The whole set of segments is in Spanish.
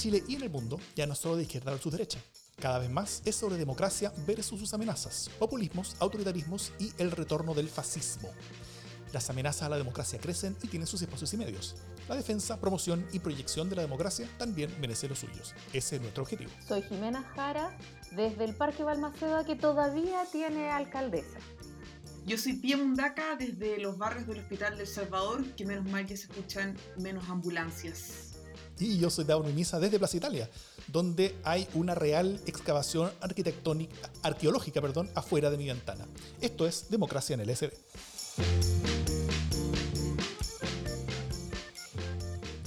Chile y en el mundo ya no es solo de izquierda versus derecha. Cada vez más es sobre democracia versus sus amenazas, populismos, autoritarismos y el retorno del fascismo. Las amenazas a la democracia crecen y tienen sus espacios y medios. La defensa, promoción y proyección de la democracia también merece los suyos. Ese es nuestro objetivo. Soy Jimena Jara, desde el Parque Balmaceda, que todavía tiene alcaldesa. Yo soy Pia Mundaca, desde los barrios del Hospital del Salvador, que menos mal que se escuchan menos ambulancias. Y yo soy Dauno Misa desde Plaza Italia, donde hay una real excavación arquitectónica, arqueológica perdón, afuera de mi ventana. Esto es Democracia en el SD.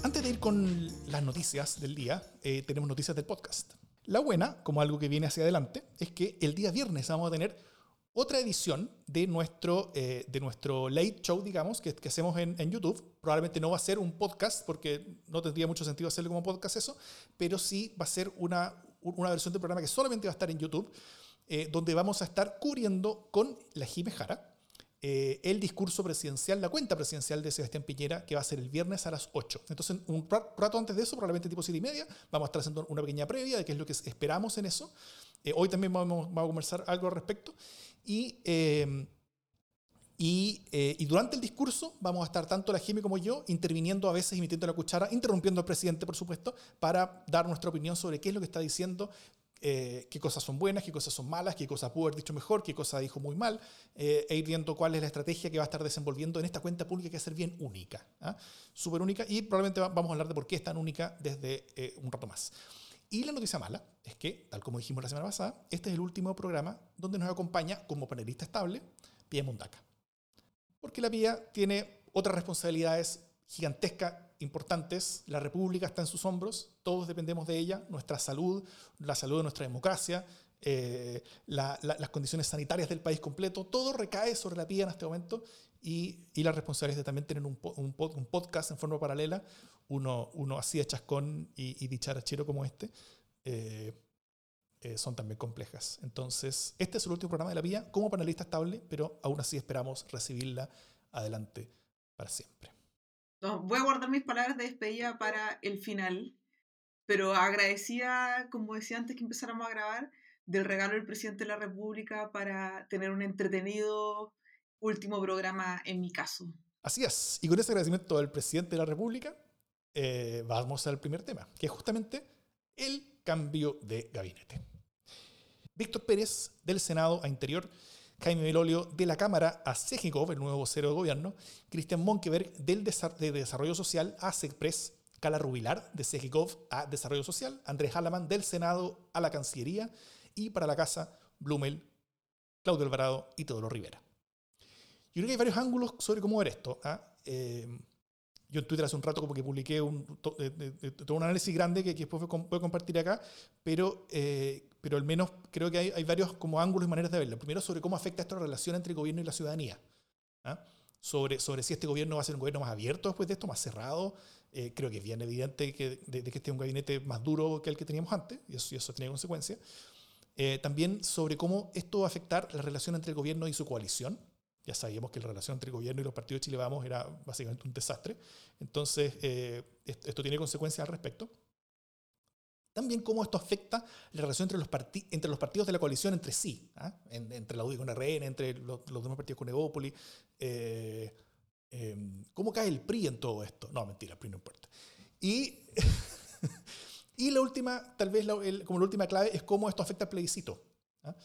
Antes de ir con las noticias del día, eh, tenemos noticias del podcast. La buena, como algo que viene hacia adelante, es que el día viernes vamos a tener otra edición de nuestro, eh, de nuestro late show, digamos, que, que hacemos en, en, YouTube. Probablemente no va a ser un podcast, porque no tendría mucho sentido hacerlo como podcast eso, pero sí va a ser una, una versión del programa que solamente va a estar en YouTube, eh, donde vamos a estar cubriendo con la Jime Jara, eh, el discurso presidencial, la cuenta presidencial de Sebastián Piñera, que va a ser el viernes a las 8. Entonces, un rato antes de eso, probablemente tipo 7 y media, vamos a estar haciendo una pequeña previa de qué es lo que esperamos en eso. Eh, hoy también vamos, vamos, a conversar algo al respecto. Y, eh, y, eh, y, durante el discurso vamos a estar tanto la Jimmy como yo interviniendo a veces, emitiendo la cuchara, interrumpiendo al presidente, por supuesto, para dar nuestra opinión sobre qué es lo que está diciendo, eh, qué cosas son buenas, qué cosas son malas, qué cosas pudo haber dicho mejor, qué cosas dijo muy mal, eh, e ir viendo cuál es la estrategia que va a estar desenvolviendo en esta cuenta pública que va a ser bien única, ¿ah? súper única, y probablemente vamos a hablar de por qué es tan única desde eh, un rato más. Y la noticia mala es que, tal como dijimos la semana pasada, este es el último programa donde nos acompaña como panelista estable Pia Mundaca. Porque la Pia tiene otras responsabilidades gigantescas importantes, la República está en sus hombros, todos dependemos de ella, nuestra salud, la salud de nuestra democracia, eh, la, la, las condiciones sanitarias del país completo, todo recae sobre la PIA en este momento y, y la responsabilidad de también tener un, podcast en forma paralela, uno, así de chascón y, y dicharachero como este, eh, eh, son también complejas. Entonces, este es el último programa de la PIA como panelista estable, pero aún así esperamos recibirla adelante para siempre. Voy a guardar mis palabras de despedida para el final, pero agradecida, como decía antes que empezáramos a grabar, del regalo del presidente de la República para tener un entretenido último programa en mi caso. Así es, y con ese agradecimiento del presidente de la República, eh, vamos al primer tema, que es justamente el cambio de gabinete. Víctor Pérez, del Senado a Interior, Jaime Belolio de la Cámara a CEGICOV, el nuevo vocero de gobierno, Cristian Monkeberg del de Desarrollo Social a SECPRES, Cala Rubilar de CEGICOV a Desarrollo Social, Andrés Halaman del Senado a la Cancillería y para la Casa, Blumel, Claudio Alvarado y Teodoro Rivera. Yo creo que hay varios ángulos sobre cómo ver esto. ¿ah? Eh, yo en Twitter hace un rato como que publiqué un, to, eh, eh, todo un análisis grande que, que después puedo compartir acá, pero, eh, pero al menos creo que hay, hay, varios como ángulos y maneras de verlo. Primero sobre cómo afecta esta relación entre el gobierno y la ciudadanía. ¿ah? Sobre, sobre si este gobierno va a ser un gobierno más abierto después de esto, más cerrado. Eh, creo que es bien evidente que, de, de, que este es un gabinete más duro que el que teníamos antes, y eso, y eso tiene consecuencias. Eh, también sobre cómo esto va a afectar la relación entre el gobierno y su coalición. Ya sabíamos que la relación entre el gobierno y los partidos de Chile Vamos era básicamente un desastre. Entonces, eh, esto tiene consecuencias al respecto. También cómo esto afecta la relación entre los, entre los partidos de la coalición entre sí, ¿ah? en, entre la UDI con RN, entre los, los demás partidos con Evópoli. Eh, eh, ¿Cómo cae el PRI en todo esto? No, mentira, el PRI no importa. Y, y la última, tal vez la, el, como la última clave, es cómo esto afecta al plebiscito. ¿ah?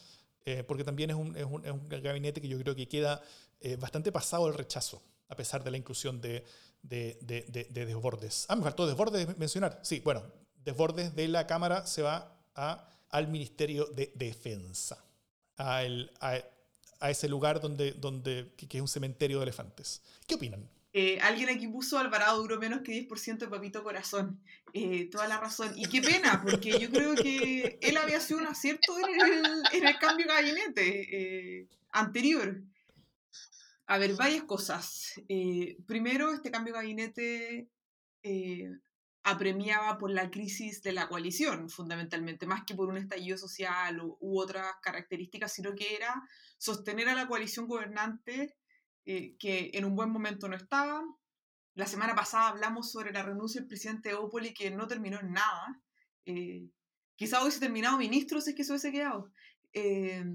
Eh, porque también es un, es, un, es un, gabinete que yo creo que queda eh, bastante pasado el rechazo, a pesar de la inclusión de, de, de, de, de desbordes. Ah, me faltó desbordes mencionar. Sí, bueno, desbordes de la Cámara se va a, al Ministerio de Defensa, a, el, a, a ese lugar donde, donde, que, es un cementerio de elefantes. ¿Qué opinan? Eh, alguien aquí puso Alvarado duró menos que 10% de Papito Corazón. Eh, toda la razón. Y qué pena, porque yo creo que él había sido un acierto en el, cambio de gabinete eh, anterior. A ver, varias cosas. Primero, este cambio de gabinete apremiaba por la crisis de la coalición, fundamentalmente, más que por un estallido social u, u otras características, sino que era sostener a la coalición gobernante eh, que en un buen momento no estaba. La semana pasada hablamos sobre la renuncia del presidente Opoli, que no terminó en nada. Eh, quizá hubiese terminado ministro si es que se hubiese quedado. Eh,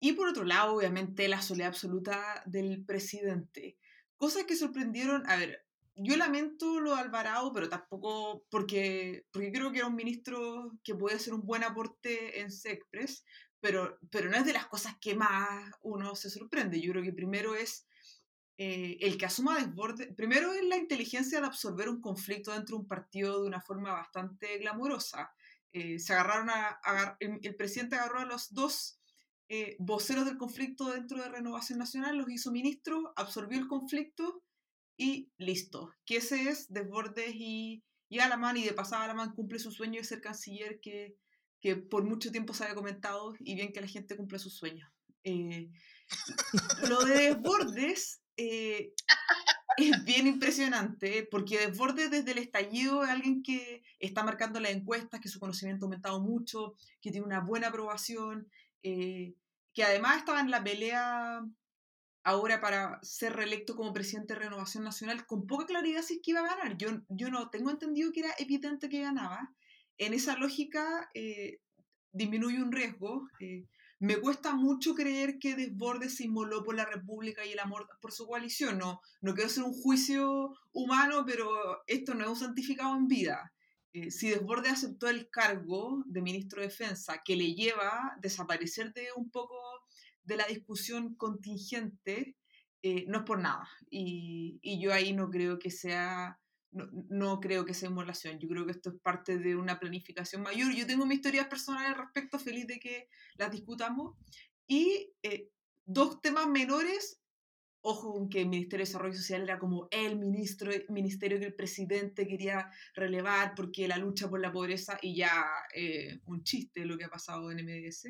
y por otro lado, obviamente, la soledad absoluta del presidente. Cosas que sorprendieron, a ver, yo lamento lo de Alvarado, pero tampoco porque, porque creo que era un ministro que puede hacer un buen aporte en SECPRES, pero, pero no es de las cosas que más uno se sorprende. Yo creo que primero es eh, el que asuma desborde, primero es la inteligencia de absorber un conflicto dentro de un partido de una forma bastante glamurosa. Eh, se agarraron el, presidente agarró a los dos eh, voceros del conflicto dentro de Renovación Nacional, los hizo ministros, absorbió el conflicto y listo. Que ese es Desbordes y, y Alamán, y de pasada Alamán cumple su sueño de ser canciller que, que por mucho tiempo se había comentado, y bien que la gente cumple sus sueños. lo de Desbordes eh, es bien impresionante, porque Desbordes desde el estallido es alguien que está marcando las encuestas, que su conocimiento ha aumentado mucho, que tiene una buena aprobación, eh, que además estaba en la pelea ahora para ser reelecto como presidente de Renovación Nacional con poca claridad si es que iba a ganar. Yo, yo no tengo entendido que era evidente que ganaba. En esa lógica eh, disminuye un riesgo. Me cuesta mucho creer que Desbordes se inmoló por la República y el amor por su coalición. No, no quiero hacer un juicio humano, pero esto no es un santificado en vida. Eh, si Desbordes aceptó el cargo de ministro de Defensa, que le lleva a desaparecer de un poco de la discusión contingente, eh, no es por nada. Y, yo ahí no creo que sea no, creo que sea inmolación. Yo creo que esto es parte de una planificación mayor. Yo tengo mis historias personales al respecto, feliz de que las discutamos. Y eh, dos temas menores, ojo con que el Ministerio de Desarrollo Social era como el ministro, ministerio que el presidente quería relevar porque la lucha por la pobreza y ya eh, un chiste lo que ha pasado en MDS.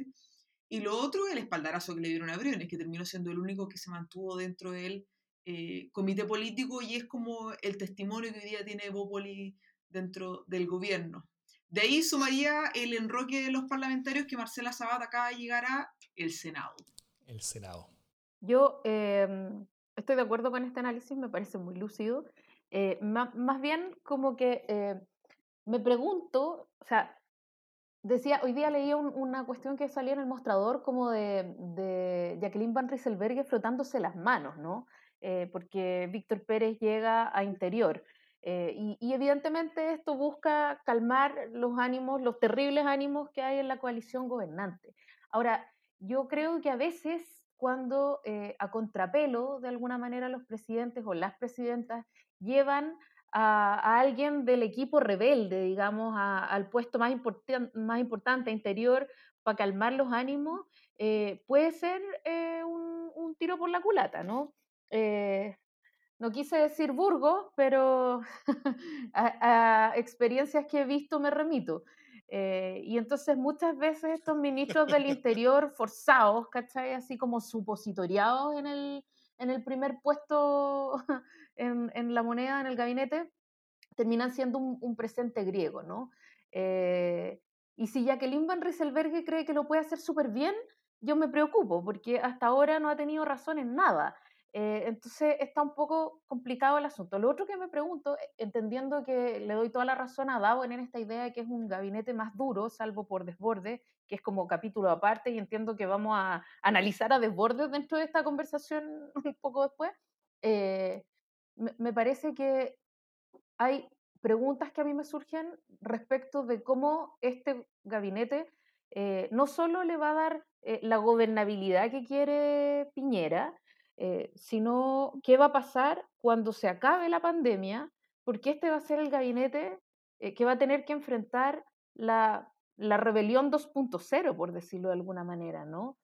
Y lo otro, el espaldarazo que le dieron a Briones, que terminó siendo el único que se mantuvo dentro del eh, comité político y es como el testimonio que hoy día tiene Bópoli dentro del gobierno. De ahí sumaría el enroque de los parlamentarios que Marcela Sabat acaba de llegar a el Senado. El Senado. Yo em, estoy de acuerdo con este análisis, me parece muy lúcido. Eh, más, más, bien como que eh, me pregunto, o sea, decía, hoy día leía una cuestión que salía en el mostrador como de, de Jacqueline Van Rieselberghe frotándose las manos, ¿no? Eh, porque Víctor Pérez llega a interior. Eh, y, evidentemente esto busca calmar los ánimos, los terribles ánimos que hay en la coalición gobernante. Ahora, yo creo que a veces cuando eh, a contrapelo, de alguna manera, los presidentes o las presidentas llevan a, alguien del equipo rebelde, digamos, al puesto más, más importante, interior, para calmar los ánimos, puede ser un, tiro por la culata, ¿no? Eh, no quise decir Burgos, pero a, experiencias que he visto me remito. Eh, y entonces muchas veces estos ministros del interior forzados, ¿cachai? Así como supositoriados en el, en el primer puesto en, en, la moneda, en el gabinete, terminan siendo un, presente griego, ¿no? Eh, y si Jacqueline Van Rieselberghe cree que lo puede hacer súper bien, yo me preocupo, porque hasta ahora no ha tenido razón en nada. Eh, entonces está un poco complicado el asunto. Lo otro que me pregunto, eh, entendiendo que le doy toda la razón a Davo en esta idea de que es un gabinete más duro, salvo por desborde, que es como capítulo aparte, y entiendo que vamos a analizar a desborde dentro de esta conversación un poco después, eh, me, parece que hay preguntas que a mí me surgen respecto de cómo este gabinete no solo le va a dar la gobernabilidad que quiere Piñera, eh, sino qué va a pasar cuando se acabe la pandemia, porque este va a ser el gabinete eh, que va a tener que enfrentar la, la rebelión 2.0, por decirlo de alguna manera, ¿no?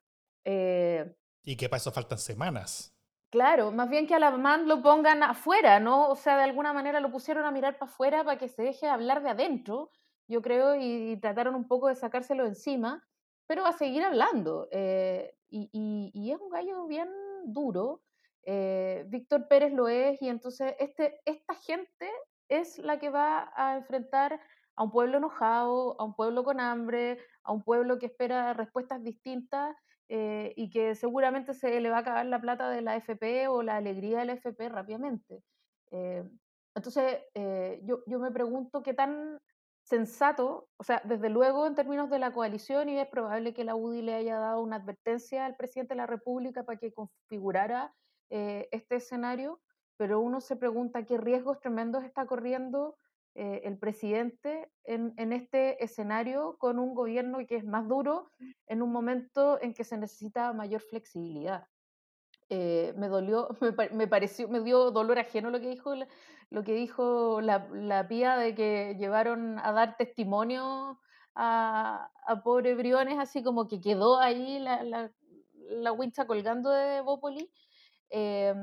Eh, y que para eso faltan semanas. Claro, más bien que a la MAN lo pongan afuera, ¿no? O sea, de alguna manera lo pusieron a mirar para afuera para que se deje hablar de adentro, yo creo, y, trataron un poco de sacárselo encima, pero a seguir hablando. y, y, y, es un gallo bien duro, eh, Víctor Pérez lo es y entonces este, esta gente es la que va a enfrentar a un pueblo enojado, a un pueblo con hambre, a un pueblo que espera respuestas distintas eh, y que seguramente se le va a acabar la plata de la FP o la alegría de la FP rápidamente. Eh, entonces, yo, yo, me pregunto qué tan sensato, o sea, desde luego en términos de la coalición, y es probable que la UDI le haya dado una advertencia al presidente de la República para que configurara eh, este escenario, pero uno se pregunta qué riesgos tremendos está corriendo eh, el presidente en, en, este escenario con un gobierno que es más duro en un momento en que se necesita mayor flexibilidad. Eh, me dolió, me, pareció, me dio dolor ajeno lo que dijo, lo que dijo la, la pía de que llevaron a dar testimonio a, pobre Briones, así como que quedó ahí la, la, la wincha colgando de Bópoli. Eh,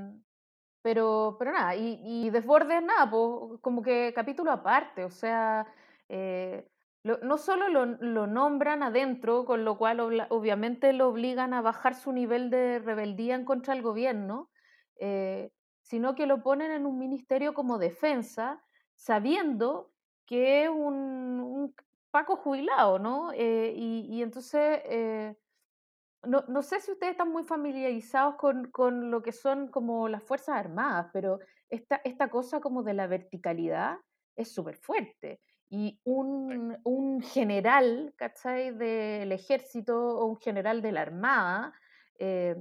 pero, pero nada, y, y Desbordes nada, pues, como que capítulo aparte, o sea, eh, no solo lo, lo, nombran adentro, con lo cual obviamente lo obligan a bajar su nivel de rebeldía contra del gobierno, eh, sino que lo ponen en un ministerio como defensa, sabiendo que es un, Paco jubilado, ¿no? Eh, y, y, entonces, eh, no, no, sé si ustedes están muy familiarizados con, con, lo que son como las Fuerzas Armadas, pero esta, esta cosa como de la verticalidad es súper fuerte. Y un, un, general, ¿cachai? Del ejército o un general de la armada, eh,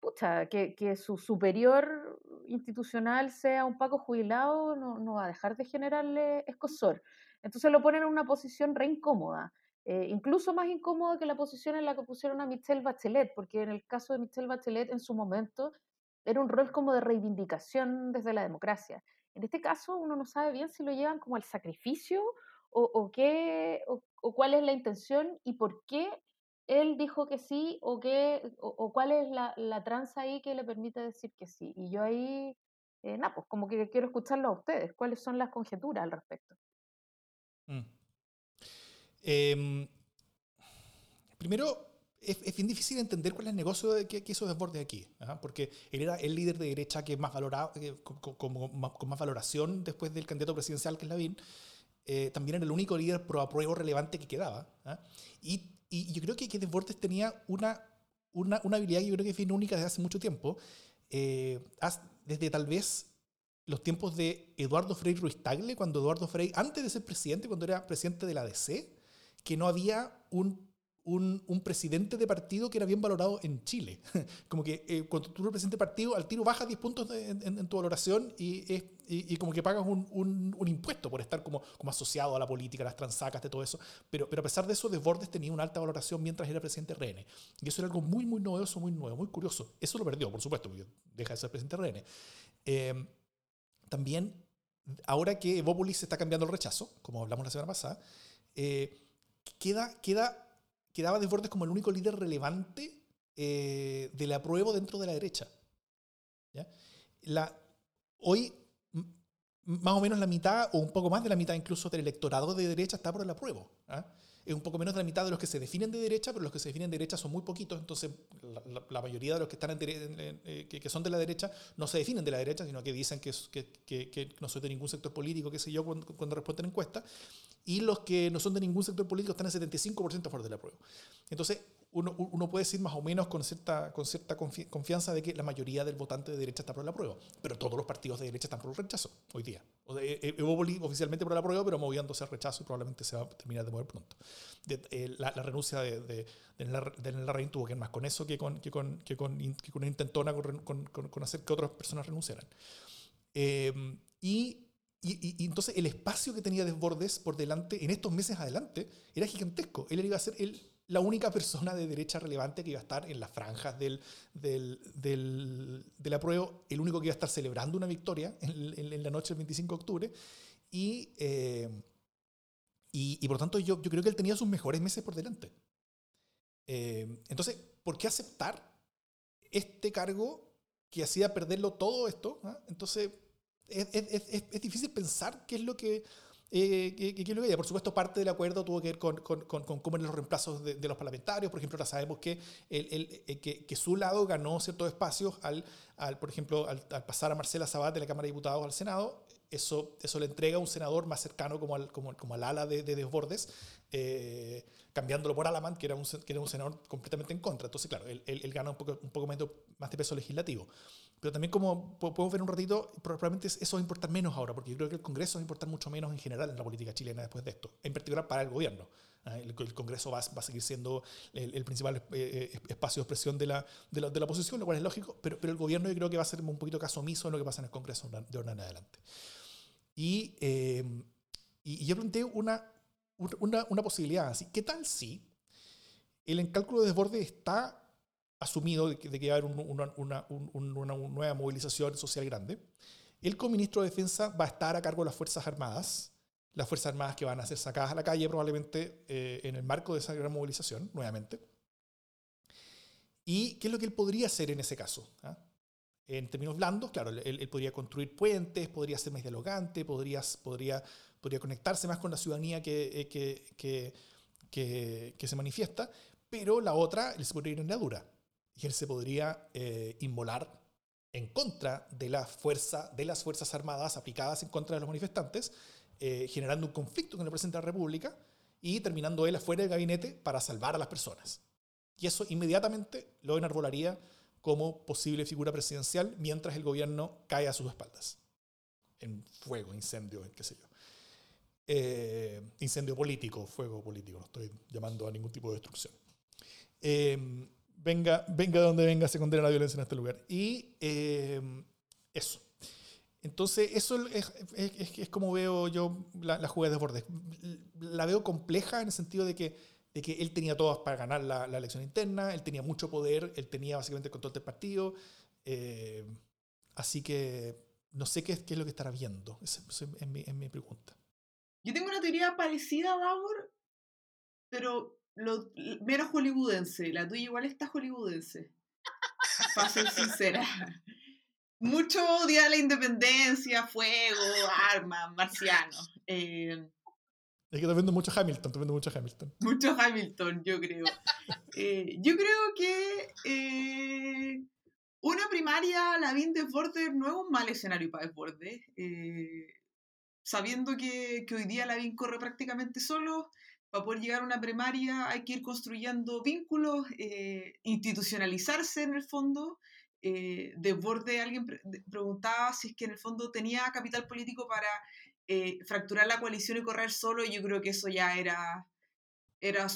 pucha, que, que, su superior institucional sea un Paco jubilado, no, no va a dejar de generarle escosor. Entonces lo ponen en una posición re incómoda. Eh, incluso más incómoda que la posición en la que pusieron a Michelle Bachelet, porque en el caso de Michelle Bachelet en su momento era un rol como de reivindicación desde la democracia. En este caso uno no sabe bien si lo llevan como al sacrificio o, qué, o, cuál es la intención y por qué él dijo que sí o, qué, o, cuál es la, la, tranza ahí que le permite decir que sí. Y yo ahí, eh, nada, pues como que quiero escucharlo a ustedes. ¿Cuáles son las conjeturas al respecto? Mm. Eh, primero, es, es, bien difícil entender cuál es el negocio de, que, que hizo Desbordes aquí, ¿eh? porque él era el líder de derecha que más valorado, que, con, con, más, con, más, valoración después del candidato presidencial que es Lavín. Eh, también era el único líder pro apruebo relevante que quedaba. ¿eh? Y, y, yo creo que, que Desbordes tenía una, una, una, habilidad que yo creo que es única desde hace mucho tiempo, eh, desde tal vez los tiempos de Eduardo Frei Ruiz Tagle, cuando Eduardo Frei, antes de ser presidente, cuando era presidente de la DC, que no había un un, un, presidente de partido que era bien valorado en Chile. Como que eh, cuando tú eres presidente de partido, al tiro bajas 10 puntos de, en, en, tu valoración y, y, y, como que pagas un, un, un, impuesto por estar como, como asociado a la política, las transacas, de todo eso. Pero, pero a pesar de eso, Desbordes tenía una alta valoración mientras era presidente de. Y eso era algo muy, muy novedoso, muy nuevo, muy curioso. Eso lo perdió, por supuesto, porque deja de ser presidente de. Eh, también, ahora que Evópolis está cambiando el rechazo, como hablamos la semana pasada, eh, queda, queda quedaba Desbordes como el único líder relevante eh, del apruebo dentro de la derecha. La, hoy, más o menos la mitad, o un poco más de la mitad incluso del electorado de derecha está por el apruebo. ¿ah? Es un poco menos de la mitad de los que se definen de derecha, pero los que se definen de derecha son muy poquitos, entonces la, mayoría de los que, están en eh, que, son de la derecha no se definen de la derecha, sino que dicen que, no soy de ningún sector político, qué sé yo, cuando, cuando responden encuestas y los que no son de ningún sector político están en 75% a favor de la prueba. Entonces, uno, uno, puede decir más o menos con cierta, con cierta confianza de que la mayoría del votante de derecha está por la prueba, pero todos los partidos de derecha están por el rechazo hoy día. O sea, Evópoli oficialmente por la prueba, pero moviéndose al rechazo y probablemente se va a terminar de mover pronto. De, eh, la, la, renuncia de, de, de, de tuvo que ver más con eso que con, que con, que con, que con una intentona con, con, hacer que otras personas renunciaran. Eh, y y, y, y, entonces el espacio que tenía Desbordes por delante en estos meses adelante era gigantesco. Él iba a ser el, la única persona de derecha relevante que iba a estar en las franjas del, del, del, del apruebo, el único que iba a estar celebrando una victoria en, la noche del 25 de octubre. Y, eh, y, por tanto yo, yo creo que él tenía sus mejores meses por delante. Eh, entonces, ¿por qué aceptar este cargo que hacía perderlo todo esto? ¿ah? Entonces es, es, es, es, difícil pensar qué es lo que... Eh, qué, qué es lo que Por supuesto, parte del acuerdo tuvo que ver con, con, con, con cómo eran los reemplazos de, de, los parlamentarios. Por ejemplo, ahora sabemos que, el, el, el, que, que, su lado ganó ciertos espacios al, al por ejemplo, al, al, pasar a Marcela Sabat de la Cámara de Diputados al Senado. Eso, eso le entrega a un senador más cercano como al, como, como al ala de, de Desbordes, eh, cambiándolo por Alamán, que era, un, que era un senador completamente en contra. Entonces, claro, él, él, él gana un poco, un poco más de peso legislativo. Pero también como podemos ver un ratito, probablemente eso va a importar menos ahora, porque yo creo que el Congreso va a importar mucho menos en general en la política chilena después de esto, en particular para el gobierno. ¿ah? El, Congreso va, a seguir siendo el, principal eh, eh, espacio de expresión de la, de la, de, la, oposición, lo cual es lógico, pero, pero el gobierno yo creo que va a ser un poquito caso omiso en lo que pasa en el Congreso de ahora en adelante. Y, eh, y, yo planteé una, una, una posibilidad así. ¿Qué tal si el cálculo de desborde está asumido de que, de que a haber una, una, una, nueva movilización social grande, el coministro de Defensa va a estar a cargo de las Fuerzas Armadas, las Fuerzas Armadas que van a ser sacadas a la calle probablemente eh, en el marco de esa gran movilización, nuevamente. ¿Y qué es lo que él podría hacer en ese caso? ¿Ah? En términos blandos, claro, él, podría construir puentes, podría ser más dialogante, podría, podría, podría conectarse más con la ciudadanía que, eh, que, que, que se manifiesta, pero la otra, él se podría ir en la dura y él se podría eh, inmolar en contra de la fuerza de las fuerzas armadas aplicadas en contra de los manifestantes, eh, generando un conflicto con el presidente de la República y terminando él afuera del gabinete para salvar a las personas. Y eso inmediatamente lo enarbolaría como posible figura presidencial mientras el gobierno cae a sus espaldas. En fuego, incendio, qué sé yo. Eh, incendio político, fuego político, no estoy llamando a ningún tipo de destrucción. Eh, venga, venga de donde venga, se condena la violencia en este lugar. Y eh, eso. Entonces, eso es, es, como veo yo la, la jugada de Bordes. La veo compleja en el sentido de que, de que él tenía todas para ganar la, elección interna, él tenía mucho poder, él tenía básicamente el control del partido. Eh, así que no sé qué, qué, es lo que estará viendo. Esa es, mi, mi, pregunta. Yo tengo una teoría parecida a Bauer, pero lo, menos hollywoodense. La tuya igual está hollywoodense. Para ser sincera. Mucho día de la independencia, fuego, armas, marcianos. Eh, es que estás viendo mucho Hamilton, estás viendo mucho Hamilton. Mucho Hamilton, yo creo. Eh, yo creo que eh, una primaria, la BIN Desborde, no es un mal escenario para Desborde. Eh, sabiendo que, que, hoy día la BIN corre prácticamente solo, para poder llegar a una primaria hay que ir construyendo vínculos, eh, institucionalizarse en el fondo. Eh, Desborde alguien preguntaba si es que en el fondo tenía capital político para eh, fracturar la coalición y correr solo, y yo creo que eso ya era, era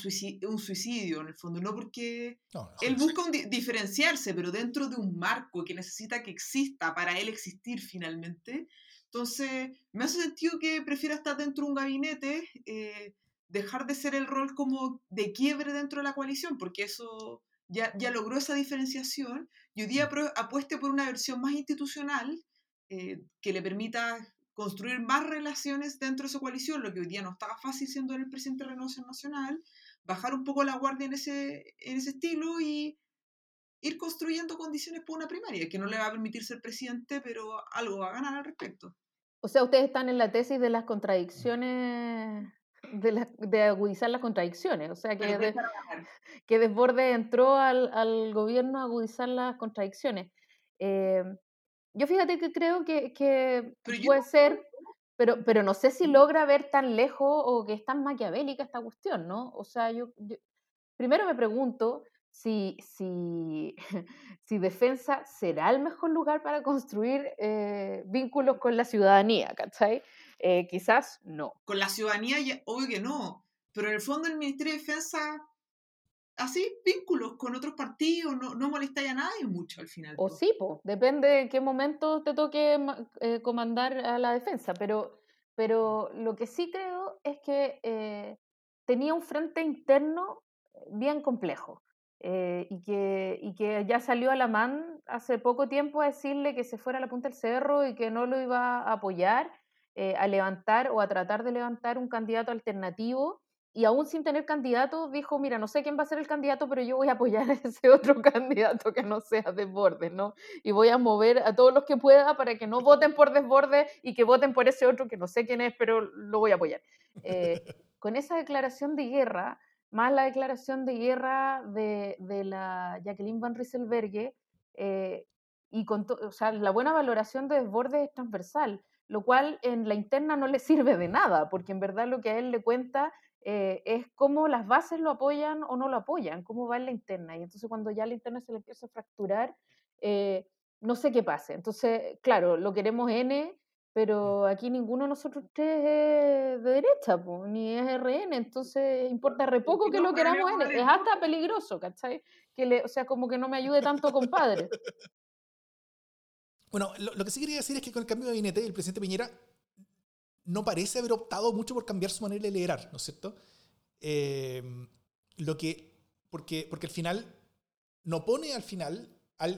un suicidio en el fondo, no porque él busca diferenciarse, pero dentro de un marco que necesita que exista para él existir finalmente. Entonces, me hace sentido que prefiera estar dentro de un gabinete. Eh, dejar de ser el rol como de quiebre dentro de la coalición, porque eso ya, ya logró esa diferenciación, y hoy día mm. apueste por una versión más institucional eh, que le permita construir más relaciones dentro de su coalición, lo que hoy día no estaba fácil siendo el presidente de Renovación Nacional, bajar un poco la guardia en ese, en ese estilo y ir construyendo condiciones para una primaria, que no le va a permitir ser presidente, pero algo va a ganar al respecto. O sea, ustedes están en la tesis de las contradicciones de, de, agudizar las contradicciones. O sea, que, que Desborde entró al, al, gobierno a agudizar las contradicciones. Eh, yo fíjate que creo que, que puede ser, pero, pero no sé si logra ver tan lejos o que es tan maquiavélica esta cuestión, ¿no? O sea, yo, primero me pregunto si, si, si defensa será el mejor lugar para construir eh, vínculos con la ciudadanía, ¿cachai? Eh, quizás no. Con la ciudadanía, obvio que no, pero en el fondo el Ministerio de Defensa, así, vínculos con otros partidos, no, no molesta a nadie mucho al final. O sí, po. depende de qué momento te toque eh, comandar a la defensa, pero, pero lo que sí creo es que eh, tenía un frente interno bien complejo. y, que, y que ya salió a la man hace poco tiempo a decirle que se fuera a la punta del cerro y que no lo iba a apoyar eh, a levantar o a tratar de levantar un candidato alternativo y aún sin tener candidato dijo, mira, no sé quién va a ser el candidato, pero yo voy a apoyar a ese otro candidato que no sea Desbordes, ¿no? Y voy a mover a todos los que pueda para que no voten por Desbordes y que voten por ese otro que no sé quién es, pero lo voy a apoyar. Eh, con esa declaración de guerra, más la declaración de guerra de, de la Jacqueline Van Rieselberghe, eh, y con o sea, la buena valoración de Desbordes es transversal lo cual en la interna no le sirve de nada, porque en verdad lo que a él le cuenta eh, es cómo las bases lo apoyan o no lo apoyan, cómo va en la interna. Y entonces cuando ya la interna se le empieza a fracturar, eh, no sé qué pase. Entonces, claro, lo queremos N, pero aquí ninguno de nosotros tres es de derecha, pues, ni es RN, entonces importa re poco que lo queramos N. Es hasta peligroso, ¿cachai? Que le, o sea, como que no me ayude tanto, compadre. Bueno, lo, que sí quería decir es que con el cambio de gabinete, el presidente Piñera no parece haber optado mucho por cambiar su manera de liderar, ¿no es cierto? Em, lo que, porque, porque al final no pone al final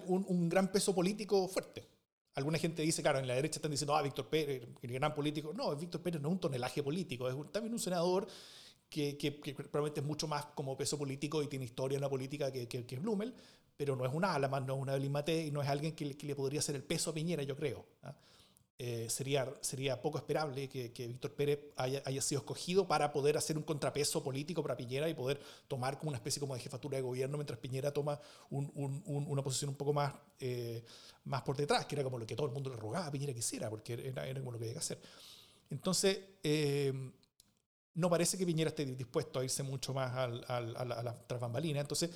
un, un gran peso político fuerte. Alguna gente dice, claro, en la derecha están diciendo, ah, Víctor Pérez, el gran político. No, Víctor Pérez no es un tonelaje político, es también un senador que, que, probablemente es mucho más como peso político y tiene historia en la política que, que, que Blumel, pero no es una Alaman, no es una Evelyn y no es alguien que, le podría hacer el peso a Piñera, yo creo. ¿ah? Eh, sería, sería poco esperable que, Víctor Pérez haya, haya, sido escogido para poder hacer un contrapeso político para Piñera y poder tomar como una especie como de jefatura de gobierno mientras Piñera toma un, un, una posición un poco más, eh, más por detrás, que era como lo que todo el mundo le rogaba a Piñera que hiciera, porque era, era como lo que había que hacer. Entonces, eh, no parece que Piñera esté dispuesto a irse mucho más a la Entonces,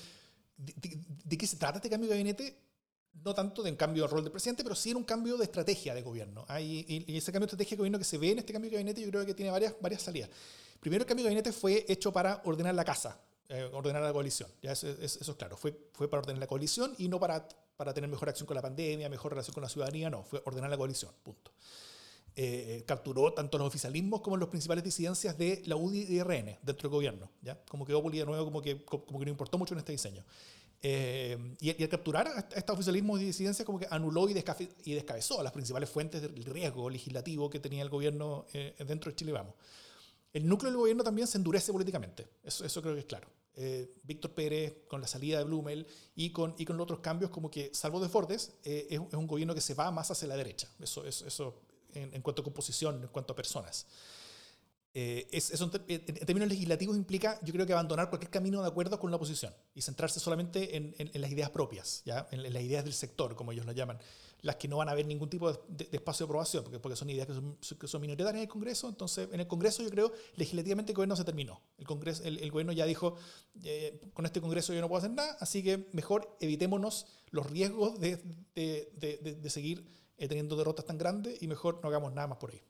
¿de, de, qué se trata este cambio de gabinete? no tanto de un cambio de rol del presidente, pero sí en un cambio de estrategia de gobierno. y, ese cambio de estrategia de gobierno que se ve en este cambio de gabinete, yo creo que tiene varias, varias salidas. Primero, el cambio de gabinete fue hecho para ordenar la casa, eh, ordenar la coalición. Ya eso, es claro, fue, fue para ordenar la coalición y no para, para tener mejor acción con la pandemia, mejor relación con la ciudadanía, no, fue ordenar la coalición, punto. Eh, capturó tanto los oficialismos como las principales disidencias de la UDI y RN dentro del gobierno. ¿ya? Como que Opoli de nuevo como que, como que no importó mucho en este diseño. Eh, y, al capturar a este oficialismo de disidencia como que anuló y, y, descabezó las principales fuentes del riesgo legislativo que tenía el gobierno eh, dentro de Chile Vamos. El núcleo del gobierno también se endurece políticamente, eso, eso creo que es claro. Eh, Víctor Pérez, con la salida de Blumel y con, y con otros cambios, como que, salvo de Fortes, es, es, un gobierno que se va más hacia la derecha, eso, eso, eso en, en cuanto a composición, en cuanto a personas. Eh, es, en, términos legislativos implica, yo creo que abandonar cualquier camino de acuerdo con la oposición y centrarse solamente en, las ideas propias, ¿ya? En, las ideas del sector, como ellos lo llaman, las que no van a haber ningún tipo de, espacio de aprobación, porque, porque son ideas que son, que son, minoritarias en el Congreso. Entonces, en el Congreso yo creo, legislativamente el gobierno se terminó. El, Congreso, el, gobierno ya dijo, eh, con este Congreso yo no puedo hacer nada, así que mejor evitémonos los riesgos de, de seguir eh, teniendo derrotas tan grandes y mejor no hagamos nada más por ahí.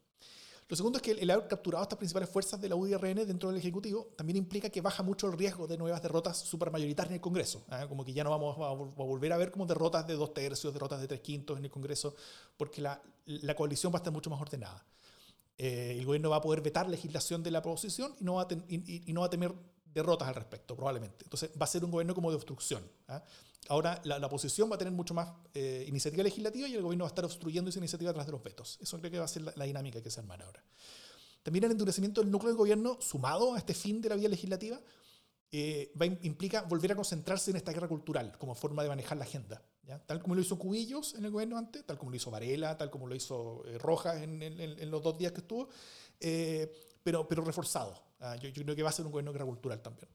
Lo segundo es que el haber capturado estas principales fuerzas de la UDRN dentro del Ejecutivo también implica que baja mucho el riesgo de nuevas derrotas supermayoritarias en el Congreso. ¿ah? Como que ya no vamos a, volver a ver como derrotas de dos tercios, derrotas de tres quintos en el Congreso, porque la, coalición va a estar mucho más ordenada. Eh, el gobierno va a poder vetar legislación de la oposición y no va a, y no va a tener derrotas al respecto, probablemente. Entonces va a ser un gobierno como de obstrucción. ¿ah? Ahora la, oposición va a tener mucho más eh, iniciativa legislativa y el gobierno va a estar obstruyendo esa iniciativa tras de los vetos. Eso creo que va a ser la, dinámica que se armará ahora. También el endurecimiento del núcleo del gobierno, sumado a este fin de la vía legislativa, eh, va, implica volver a concentrarse en esta guerra cultural como forma de manejar la agenda. ¿ya? Tal como lo hizo Cubillos en el gobierno antes, tal como lo hizo Varela, tal como lo hizo eh, Rojas en, en, los dos días que estuvo, pero, pero reforzado. ¿ah? Yo, yo creo que va a ser un gobierno cultural también.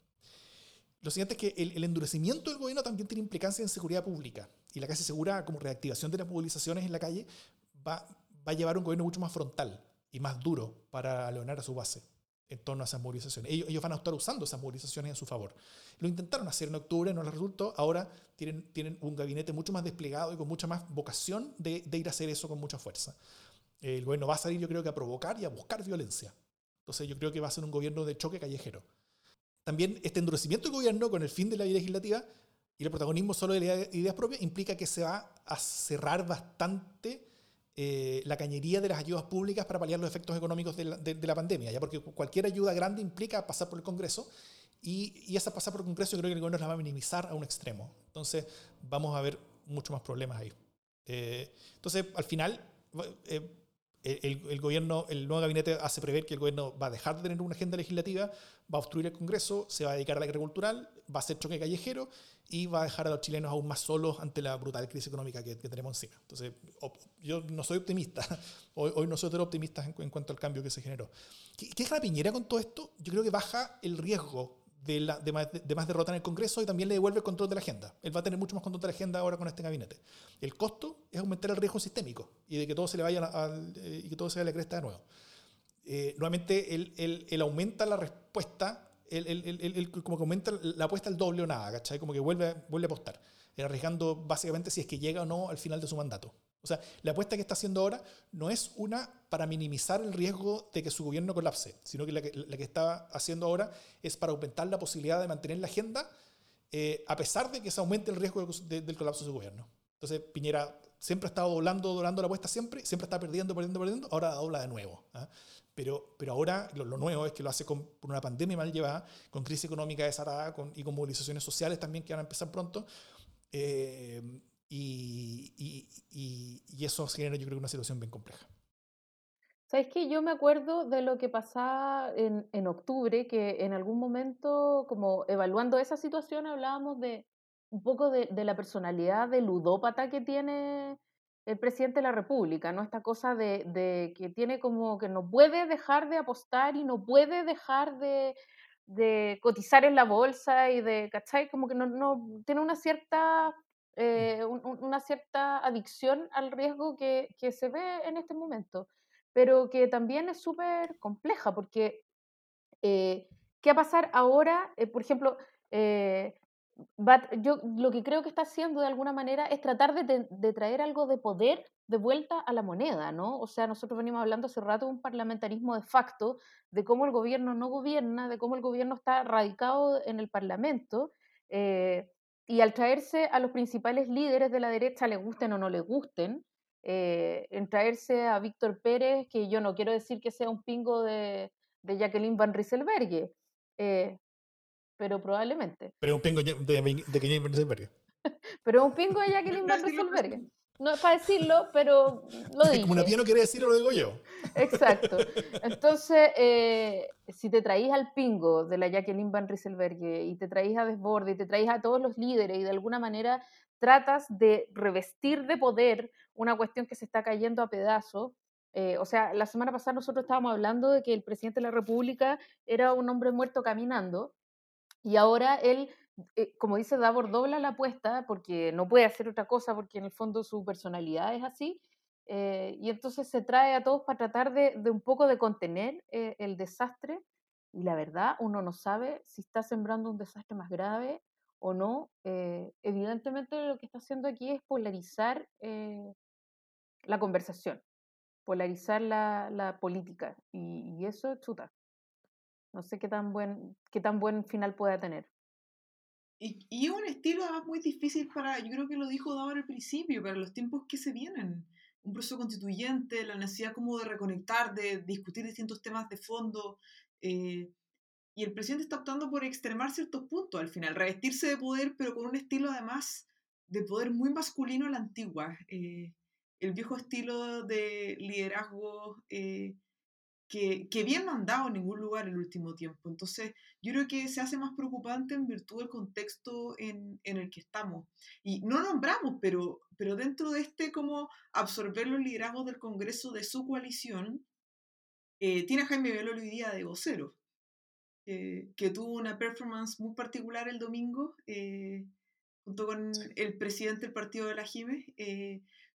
Lo siguiente es que el, endurecimiento del gobierno también tiene implicancia en seguridad pública y la casi segura como reactivación de las movilizaciones en la calle va, va a llevar un gobierno mucho más frontal y más duro para leonar a su base en torno a esas movilizaciones. Ellos, ellos, van a estar usando esas movilizaciones en su favor. Lo intentaron hacer en octubre, no les resultó. Ahora tienen, tienen un gabinete mucho más desplegado y con mucha más vocación de, de, ir a hacer eso con mucha fuerza. El gobierno va a salir, yo creo que a provocar y a buscar violencia. Entonces yo creo que va a ser un gobierno de choque callejero también este endurecimiento del gobierno con el fin de la vida legislativa y el protagonismo solo de ideas propias implica que se va a cerrar bastante eh, la cañería de las ayudas públicas para paliar los efectos económicos de la, pandemia, ya porque cualquier ayuda grande implica pasar por el Congreso y, y, esa pasar por el Congreso yo creo que el gobierno la va a minimizar a un extremo. Entonces vamos a ver muchos más problemas ahí. Eh, entonces, al final, eh, el, gobierno, el nuevo gabinete hace prever que el gobierno va a dejar de tener una agenda legislativa, va a obstruir el Congreso, se va a dedicar a la agricultural, va a hacer choque callejero y va a dejar a los chilenos aún más solos ante la brutal crisis económica que, tenemos encima. Entonces, yo no soy optimista, hoy, hoy no soy optimista en, en, cuanto al cambio que se generó. ¿Qué, ¿Qué es la Piñera con todo esto? Yo creo que baja el riesgo de, la, de, más, de, más, derrota en el Congreso y también le devuelve el control de la agenda. Él va a tener mucho más control de la agenda ahora con este gabinete. El costo es aumentar el riesgo sistémico y de que todo se le vaya eh, y que todo se vaya a la cresta de nuevo. Eh, nuevamente, él, él, él, aumenta la respuesta, él, como que aumenta la apuesta al doble o nada, ¿cachai? Como que vuelve, vuelve a apostar. arriesgando básicamente si es que llega o no al final de su mandato. O sea, la apuesta que está haciendo ahora no es una para minimizar el riesgo de que su gobierno colapse, sino que la que, la que está haciendo ahora es para aumentar la posibilidad de mantener la agenda eh, a pesar de que se aumente el riesgo de, del colapso de su gobierno. Entonces, Piñera siempre ha estado doblando, doblando la apuesta siempre, siempre está perdiendo, perdiendo, perdiendo, ahora dobla de nuevo. ¿ah? Pero, pero ahora lo, lo, nuevo es que lo hace con, por una pandemia mal llevada, con crisis económica desatada con, y con movilizaciones sociales también que van a empezar pronto. Eh, y, y, y, y, eso genera, yo creo, una situación bien compleja. ¿Sabes qué? Yo me acuerdo de lo que pasaba en, en octubre, que en algún momento, como evaluando esa situación, hablábamos de un poco de, de la personalidad de ludópata que tiene el presidente de la República, ¿no? Esta cosa de, de, que tiene como que no puede dejar de apostar y no puede dejar de, de cotizar en la bolsa y de, ¿cachai? Como que no, no tiene una cierta, eh, un, una cierta adicción al riesgo que, que, se ve en este momento, pero que también es súper compleja porque eh, ¿qué va a pasar ahora? Eh, por ejemplo, eh, yo lo que creo que está haciendo de alguna manera es tratar de, de, traer algo de poder de vuelta a la moneda, ¿no? O sea, nosotros venimos hablando hace rato de un parlamentarismo de facto, de cómo el gobierno no gobierna, de cómo el gobierno está radicado en el Parlamento, eh, y al traerse a los principales líderes de la derecha, le gusten o no le gusten, eh, en traerse a Víctor Pérez, que yo no quiero decir que sea un pingo de, de Jacqueline Van Rieselberghe, eh, pero probablemente. Pero un pingo de, de, de Jacqueline Van Rieselberghe. pero un pingo de Jacqueline Van Rieselberghe. No es para decirlo, pero lo dije. Como una tía no quiere decirlo, lo digo yo. Exacto. Entonces, eh, si te traís al pingo de la Jacqueline Van Rieselberghe y te traís a Desborde y te traís a todos los líderes y de alguna manera tratas de revestir de poder una cuestión que se está cayendo a pedazos, eh, o sea, la semana pasada nosotros estábamos hablando de que el presidente de la República era un hombre muerto caminando y ahora él eh, como dice Davor, dobla la apuesta porque no puede hacer otra cosa porque en el fondo su personalidad es así. Eh, y entonces se trae a todos para tratar de, de un poco de contener eh, el desastre. Y la verdad, uno no sabe si está sembrando un desastre más grave o no. Eh, evidentemente lo que está haciendo aquí es polarizar eh, la conversación, polarizar la, la política. Y, y, eso es chuta. No sé qué tan buen, qué tan buen final pueda tener. Y, y un estilo además muy difícil para, yo creo que lo dijo Davor al principio, para los tiempos que se vienen. Un proceso constituyente, la necesidad como de reconectar, de discutir distintos temas de fondo. Eh, y el presidente está optando por extremar ciertos puntos al final, revestirse de poder, pero con un estilo además de poder muy masculino a la antigua. Eh, el viejo estilo de liderazgo eh, que, que, bien no han dado en ningún lugar el último tiempo. Entonces, yo creo que se hace más preocupante en virtud del contexto en, en el que estamos. Y no nombramos, pero, pero dentro de este como absorber los liderazgos del Congreso de su coalición, eh, tiene a Jaime Bello hoy día de vocero, eh, que tuvo una performance muy particular el domingo, eh, junto con el presidente del partido de la Jime,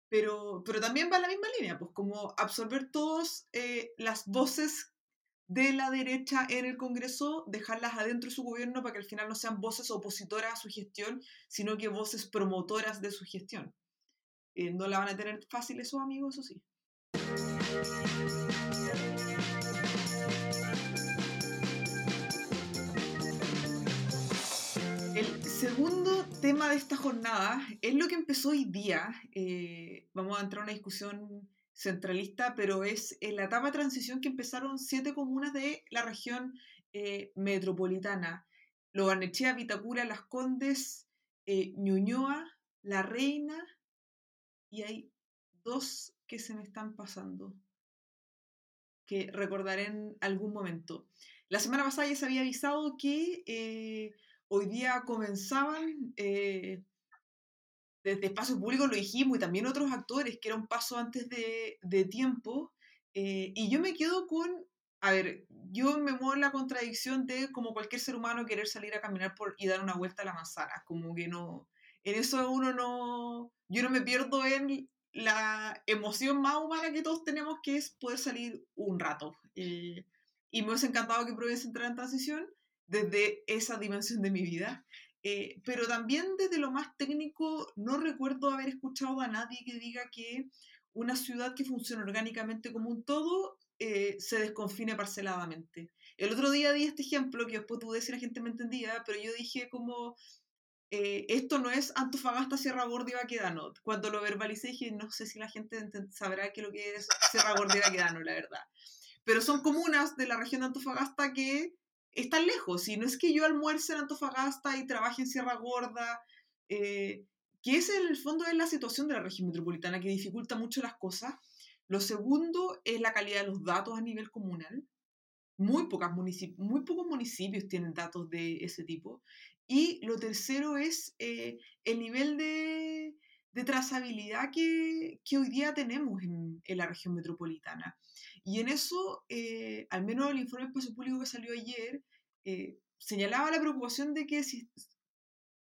pero, pero también va en la misma línea, pues como absorber todas eh, las voces de la derecha en el Congreso, dejarlas adentro de su gobierno para que al final no sean voces opositoras a su gestión, sino que voces promotoras de su gestión. Eh, no la van a tener fácil esos amigos, eso sí. Segundo tema de esta jornada es lo que empezó hoy día. Eh, vamos a entrar a una discusión centralista, pero es en la etapa de transición que empezaron siete comunas de la región eh, metropolitana. Lobarnechea, Vitacura, Las Condes, eh, Ñuñoa, La Reina, y hay dos que se me están pasando, que recordaré en algún momento. La semana pasada ya se había avisado que eh, hoy día comenzaban, eh, desde espacio público lo dijimos, y también otros actores, que era un paso antes de, tiempo, eh, y yo me quedo con, a ver, yo me muevo en la contradicción de como cualquier ser humano querer salir a caminar por, y dar una vuelta a la manzana, como que no, en eso uno no, yo no me pierdo en la emoción más humana que todos tenemos, que es poder salir un rato. Eh, y me hubiese encantado que Providencia entrara en transición, desde esa dimensión de mi vida. Eh, pero también desde lo más técnico, no recuerdo haber escuchado a nadie que diga que una ciudad que funciona orgánicamente como un todo eh, se desconfine parceladamente. El otro día di este ejemplo que después dudé si la gente me entendía, pero yo dije como, eh, esto no es Antofagasta, Sierra Gorda y Baquedano. Cuando lo verbalicé dije, no sé si la gente sabrá qué lo que es Sierra Gorda y Baquedano, la verdad. Pero son comunas de la región de Antofagasta que están lejos. Y no es que yo almuerce en Antofagasta y trabaje en Sierra Gorda, eh, que es en el fondo es la situación de la región metropolitana que dificulta mucho las cosas. Lo segundo es la calidad de los datos a nivel comunal. Muy, pocas muy pocos municipios tienen datos de ese tipo. Y lo tercero es eh, el nivel de, de trazabilidad que, que, hoy día tenemos en, en, la región metropolitana. Y en eso, eh, al menos el informe de espacio público que salió ayer, eh, señalaba la preocupación de que si,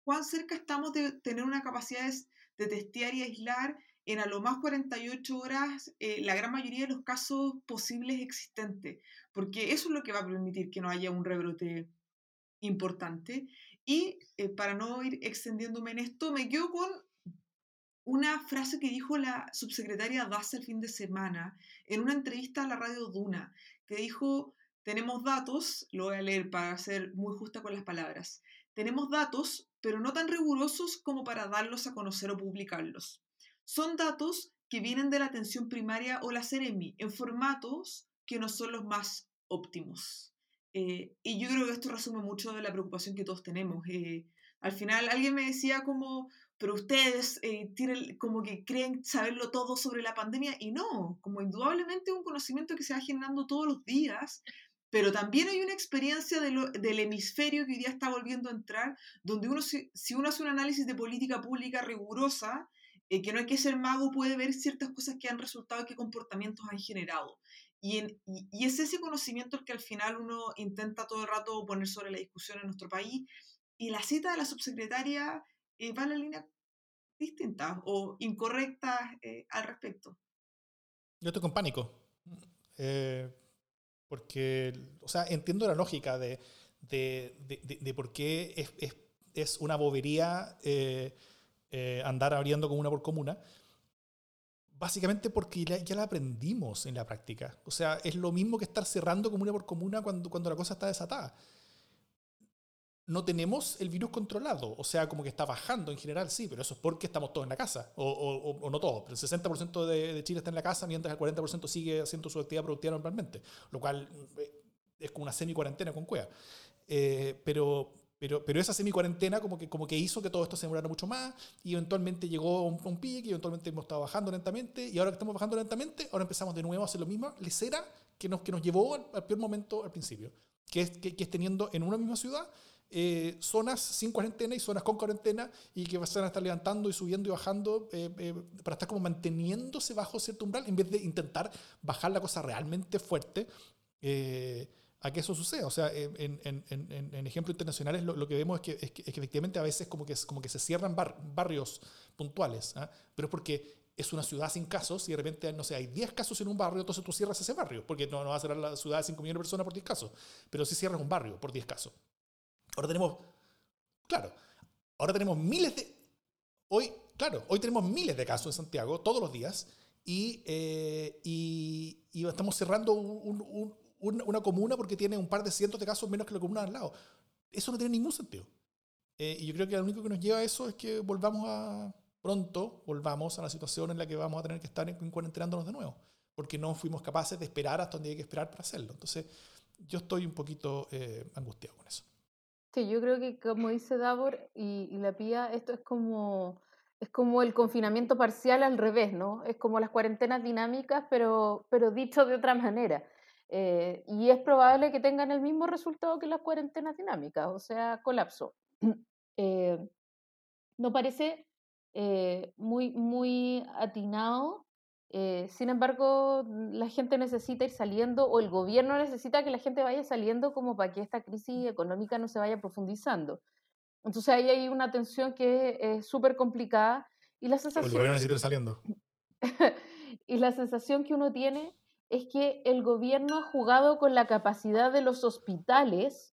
cuán cerca estamos de tener una capacidad de testear y aislar en a lo más 48 horas eh, la gran mayoría de los casos posibles existentes, porque eso es lo que va a permitir que no haya un rebrote importante. Y para no ir extendiéndome en esto, me quedo con una frase que dijo la subsecretaria Daza el fin de semana en una entrevista a la radio Duna, que dijo, tenemos datos, lo voy a leer para ser muy justa con las palabras, tenemos datos, pero no tan rigurosos como para darlos a conocer o publicarlos. Son datos que vienen de la atención primaria o la CEREMI en formatos que no son los más óptimos. Eh, y yo creo que esto resume mucho de la preocupación que todos tenemos. Eh, al final alguien me decía como, pero ustedes eh, tienen como que creen saberlo todo sobre la pandemia y no, como indudablemente un conocimiento que se va generando todos los días, pero también hay una experiencia del hemisferio que hoy día está volviendo a entrar, donde uno, si, uno hace un análisis de política pública rigurosa, eh, que no hay que ser mago, puede ver ciertas cosas que han resultado y qué comportamientos han generado. Y, y, es ese conocimiento el que al final uno intenta todo el rato poner sobre la discusión en nuestro país. Y la cita de la subsecretaria eh, va en la línea distinta o incorrecta eh, al respecto. Yo estoy con pánico. porque, o sea, entiendo la lógica de, de, de, de por qué es, es, es una bobería eh, andar abriendo comuna por comuna, básicamente porque ya, la aprendimos en la práctica. O sea, es lo mismo que estar cerrando comuna por comuna cuando, cuando la cosa está desatada. No tenemos el virus controlado, o sea, como que está bajando en general, sí, pero eso es porque estamos todos en la casa, o, o, no todos, pero el 60% de, de, Chile está en la casa, mientras el 40% sigue haciendo su actividad productiva normalmente, lo cual eh, es como una semi-cuarentena con cueva. Eh, pero, pero, pero esa semi-cuarentena como que, como que hizo que todo esto se demorara mucho más y eventualmente llegó a un, un pico y eventualmente hemos estado bajando lentamente y ahora que estamos bajando lentamente, ahora empezamos de nuevo a hacer lo mismo, lecera que nos, que nos llevó al, peor momento al principio, que es, que, es teniendo en una misma ciudad eh, zonas sin cuarentena y zonas con cuarentena y que van a estar levantando y subiendo y bajando eh, eh, para estar como manteniéndose bajo cierto umbral en vez de intentar bajar la cosa realmente fuerte a que eso suceda. O sea, en, en, en, en ejemplos internacionales lo, lo, que vemos es que, es que, efectivamente a veces como que, como que se cierran barrios puntuales, ¿ah? pero es porque es una ciudad sin casos y de repente, no sé, hay 10 casos en un barrio, entonces tú cierras ese barrio, porque no, no a cerrar la ciudad de 5 millones de personas por 10 casos, pero sí cierras un barrio por 10 casos. Ahora tenemos, claro, ahora tenemos miles de, hoy, claro, hoy tenemos miles de casos en Santiago todos los días y, eh, y, y, estamos cerrando un, un una, comuna porque tiene un par de cientos de casos menos que la comuna al lado. Eso no tiene ningún sentido. Eh, y yo creo que lo único que nos lleva a eso es que volvamos a, pronto, volvamos a la situación en la que vamos a tener que estar en, cuarentenándonos de nuevo, porque no fuimos capaces de esperar hasta donde hay que esperar para hacerlo. Entonces, yo estoy un poquito eh, angustiado con eso. Sí, yo creo que como dice Davor y, la Pía, esto es como es como el confinamiento parcial al revés, ¿no? Es como las cuarentenas dinámicas, pero, pero dicho de otra manera. Eh, y es probable que tengan el mismo resultado que las cuarentenas dinámicas, o sea, colapso. Eh, no parece eh, muy, muy atinado. Sin embargo, la gente necesita ir saliendo o el gobierno necesita que la gente vaya saliendo como para que esta crisis económica no se vaya profundizando. Entonces ahí hay una tensión que es súper complicada y la sensación... El gobierno necesita ir saliendo. y la sensación que uno tiene es que el gobierno ha jugado con la capacidad de los hospitales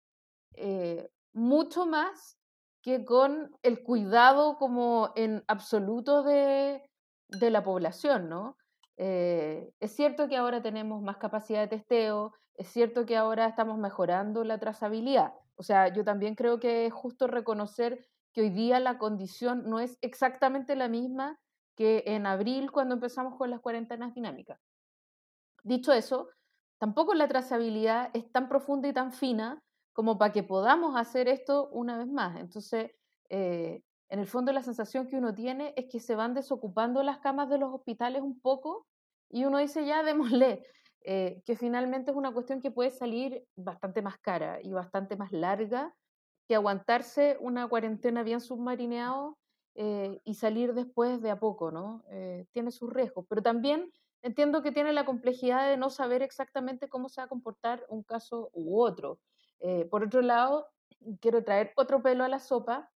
eh, mucho más que con el cuidado como en absoluto de, de la población, ¿no? Eh, es cierto que ahora tenemos más capacidad de testeo, es cierto que ahora estamos mejorando la trazabilidad. O sea, yo también creo que es justo reconocer que hoy día la condición no es exactamente la misma que en abril cuando empezamos con las cuarentenas dinámicas. Dicho eso, tampoco la trazabilidad es tan profunda y tan fina como para que podamos hacer esto una vez más. Entonces, eh, en el fondo la sensación que uno tiene es que se van desocupando las camas de los hospitales un poco y uno dice, ya démosle, eh, que finalmente es una cuestión que puede salir bastante más cara y bastante más larga que aguantarse una cuarentena bien submarineado eh, y salir después de a poco, ¿no? tiene sus riesgos, pero también entiendo que tiene la complejidad de no saber exactamente cómo se va a comportar un caso u otro. por otro lado, quiero traer otro pelo a la sopa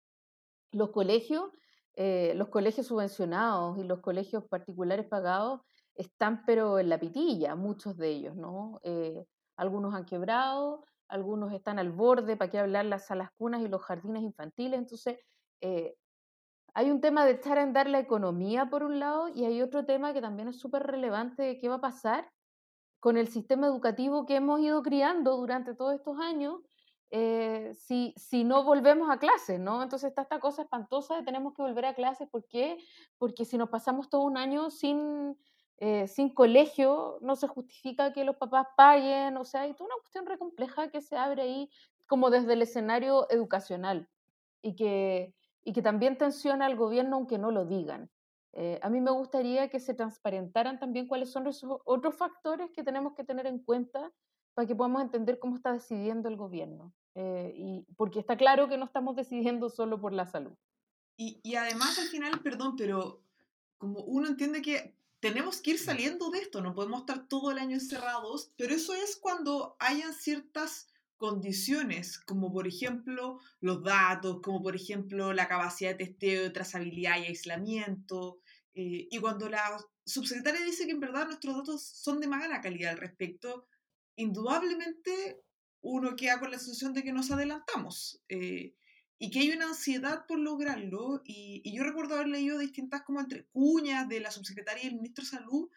los colegios, eh, los colegios subvencionados y los colegios particulares pagados están pero en la pitilla, muchos de ellos, ¿no? Eh, algunos han quebrado, algunos están al borde, para qué hablar las salas cunas y los jardines infantiles, entonces eh, hay un tema de echar a andar la economía por un lado y hay otro tema que también es súper relevante qué va a pasar con el sistema educativo que hemos ido criando durante todos estos años eh, si, si no volvemos a clases, ¿no? Entonces está esta cosa espantosa de tenemos que volver a clases. ¿Por qué? Porque si nos pasamos todo un año sin, eh, sin colegio, no se justifica que los papás paguen, o sea, hay toda una cuestión re compleja que se abre ahí como desde el escenario educacional y que, y que también tensiona al gobierno aunque no lo digan. Eh, a mí me gustaría que se transparentaran también cuáles son esos otros factores que tenemos que tener en cuenta para que podamos entender cómo está decidiendo el gobierno. Eh, y, porque está claro que no estamos decidiendo solo por la salud. Y, y además al final, perdón, pero como uno entiende que tenemos que ir saliendo de esto, no podemos estar todo el año encerrados, pero eso es cuando hayan ciertas condiciones, como por ejemplo los datos, como por ejemplo la capacidad de testeo, trazabilidad y aislamiento, eh, y cuando la subsecretaria dice que en verdad nuestros datos son de mala calidad al respecto, indudablemente uno queda con la sensación de que nos adelantamos eh, y que hay una ansiedad por lograrlo. Y, yo recuerdo haber leído distintas como entre cuñas de la subsecretaria y el ministro de Salud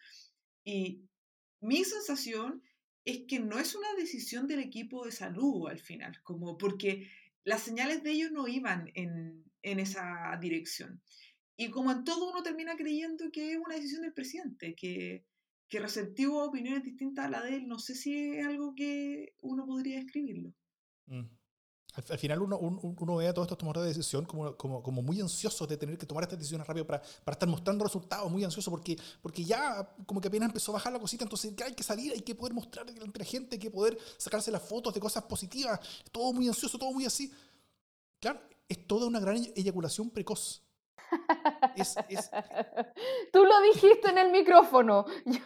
y mi sensación es que no es una decisión del equipo de salud al final, como porque las señales de ellos no iban en, en esa dirección. Y como en todo uno termina creyendo que es una decisión del presidente, que, que receptivo a opiniones distintas a la de él, no sé si es algo que uno podría describirlo. Mm. Al, final uno, uno, ve a todos estos tomadores de decisión como, como, como, muy ansiosos de tener que tomar estas decisiones rápido para, para estar mostrando resultados, muy ansiosos porque, porque ya como que apenas empezó a bajar la cosita, entonces ya hay que salir, hay que poder mostrar ante la gente, hay que poder sacarse las fotos de cosas positivas, todo muy ansioso, todo muy así. Claro, es toda una gran eyaculación precoz. Tú lo dijiste en el micrófono. Yo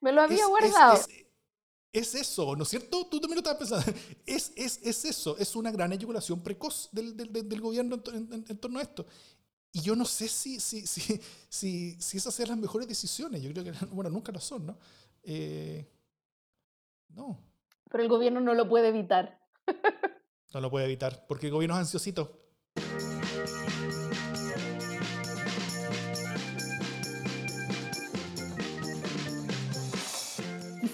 me lo había guardado. Es, eso, ¿no es cierto? Tú también lo estabas pensando. Es, es, eso, es una gran eyaculación precoz del, del, gobierno en, torno a esto. Y yo no sé si, si, si, si, si esas sean las mejores decisiones. Yo creo que, bueno, nunca lo son, ¿no? Eh, no. Pero el gobierno no lo puede evitar. No lo puede evitar, porque el gobierno es ansiosito.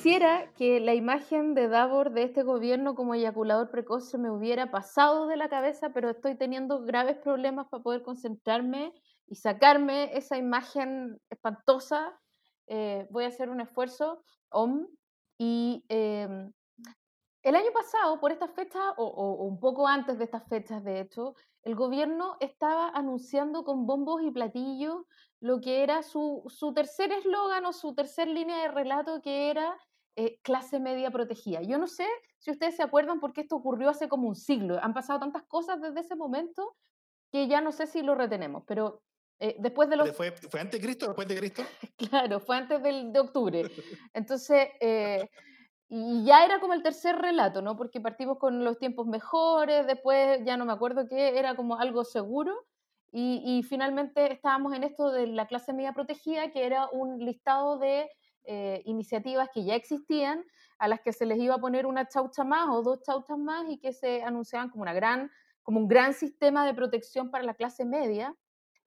Quisiera que la imagen de Davor de este gobierno como eyaculador precoz se me hubiera pasado de la cabeza, pero estoy teniendo graves problemas para poder concentrarme y sacarme esa imagen espantosa. Eh, voy a hacer un esfuerzo. Om. Y em, el año pasado, por estas fechas, o, un poco antes de estas fechas, de hecho, el gobierno estaba anunciando con bombos y platillos lo que era su, su tercer eslogan o su tercer línea de relato, que era eh, clase media protegida. Yo no sé si ustedes se acuerdan porque esto ocurrió hace como un siglo. Han pasado tantas cosas desde ese momento que ya no sé si lo retenemos, pero eh, después de los... ¿Fue, ¿Fue, antes de Cristo después de Cristo? claro, fue antes del, de octubre. Entonces, eh, y ya era como el tercer relato, ¿no? Porque partimos con los tiempos mejores, después ya no me acuerdo qué, era como algo seguro. Y, y finalmente estábamos en esto de la clase media protegida, que era un listado de eh, iniciativas que ya existían, a las que se les iba a poner una chaucha más o dos chauchas más y que se anunciaban como una gran como un gran sistema de protección para la clase media.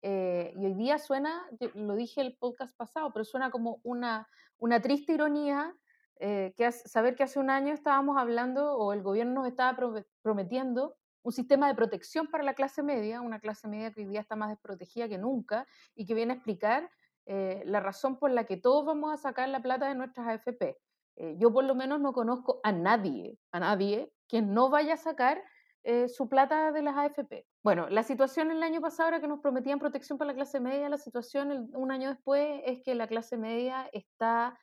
Eh, y hoy día suena, lo dije el podcast pasado, pero suena como una, una triste ironía eh, que saber que hace un año estábamos hablando o el gobierno nos estaba prometiendo un sistema de protección para la clase media, una clase media que hoy día está más desprotegida que nunca y que viene a explicar eh, la razón por la que todos vamos a sacar la plata de nuestras AFP. Eh, yo por lo menos no conozco a nadie, a nadie que no vaya a sacar su plata de las AFP. Bueno, la situación el año pasado era que nos prometían protección para la clase media, la situación un año después es que la clase media está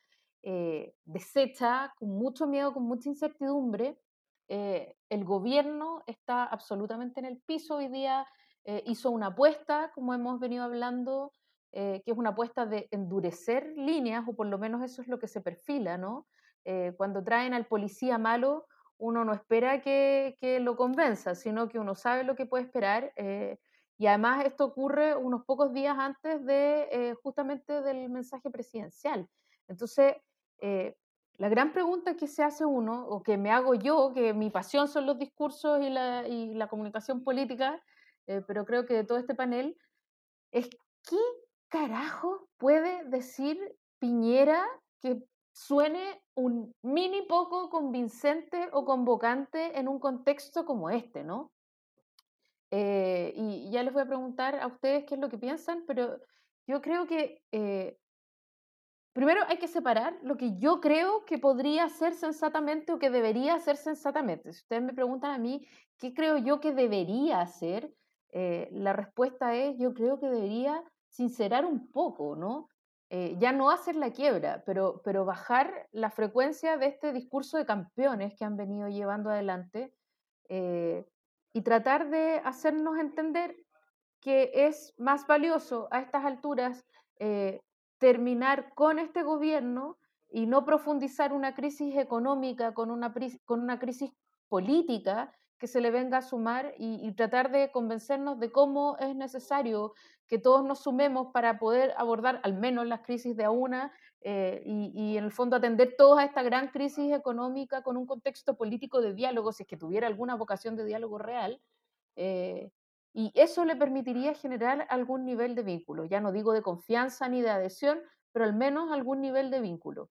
eh, deshecha, con mucho miedo, con mucha incertidumbre. Eh, el gobierno está absolutamente en el piso. Hoy día eh, hizo una apuesta, como hemos venido hablando, que es una apuesta de endurecer líneas, o por lo menos eso es lo que se perfila, ¿no? cuando traen al policía malo, uno no espera que, que, lo convenza, sino que uno sabe lo que puede esperar. y además esto ocurre unos pocos días antes de justamente del mensaje presidencial. Entonces, eh, la gran pregunta que se hace uno, o que me hago yo, que mi pasión son los discursos y la, y la comunicación política, eh, pero creo que de todo este panel, es ¿qué carajo puede decir Piñera que suene un mini poco convincente o convocante en un contexto como este, ¿no? Eh, y ya les voy a preguntar a ustedes qué es lo que piensan, pero yo creo que Primero hay que separar lo que yo creo que podría ser sensatamente o que debería ser sensatamente. Si ustedes me preguntan a mí qué creo yo que debería hacer, eh, la respuesta es yo creo que debería sincerar un poco, ¿no? Eh, ya no hacer la quiebra, pero, pero bajar la frecuencia de este discurso de campeones que han venido llevando adelante eh, y tratar de hacernos entender que es más valioso a estas alturas terminar con este gobierno y no profundizar una crisis económica con una, con una crisis política que se le venga a sumar y, tratar de convencernos de cómo es necesario que todos nos sumemos para poder abordar al menos las crisis de a una eh, y, en el fondo atender toda esta gran crisis económica con un contexto político de diálogo, si es que tuviera alguna vocación de diálogo real, eh, y eso le permitiría generar algún nivel de vínculo. Ya no digo de confianza ni de adhesión, pero al menos algún nivel de vínculo.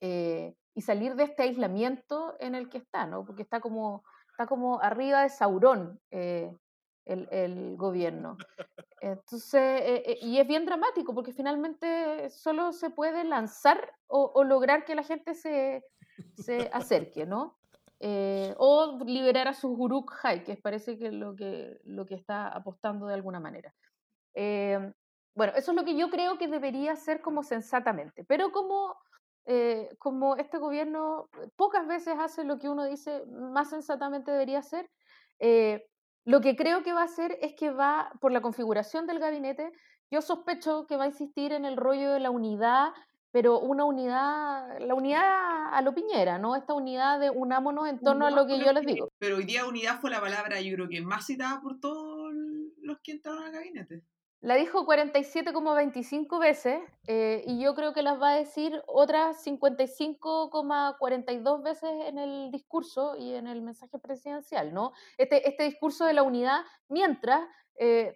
Eh, y salir de este aislamiento en el que está, ¿no? Porque está como, está como arriba de Saurón el, gobierno. Entonces, eh, y es bien dramático porque finalmente solo se puede lanzar o, o lograr que la gente se, se acerque, ¿no? Eh, o liberar a sus Uruk Hai, que parece que es lo que, lo que está apostando de alguna manera. Eh, bueno, eso es lo que yo creo que debería ser como sensatamente, pero como, eh, como este gobierno pocas veces hace lo que uno dice más sensatamente debería hacer, lo que creo que va a hacer es que va, por la configuración del gabinete, yo sospecho que va a insistir en el rollo de la unidad pero una unidad, la unidad a lo Piñera, ¿no? Esta unidad de unámonos en torno a lo que yo les digo. Pero hoy día unidad fue la palabra, yo creo que más citada por todos los que entraron al gabinete. La dijo 47,25 veces eh, y yo creo que las va a decir otras 55,42 veces en el discurso y en el mensaje presidencial, ¿no? Este, este discurso de la unidad, mientras eh,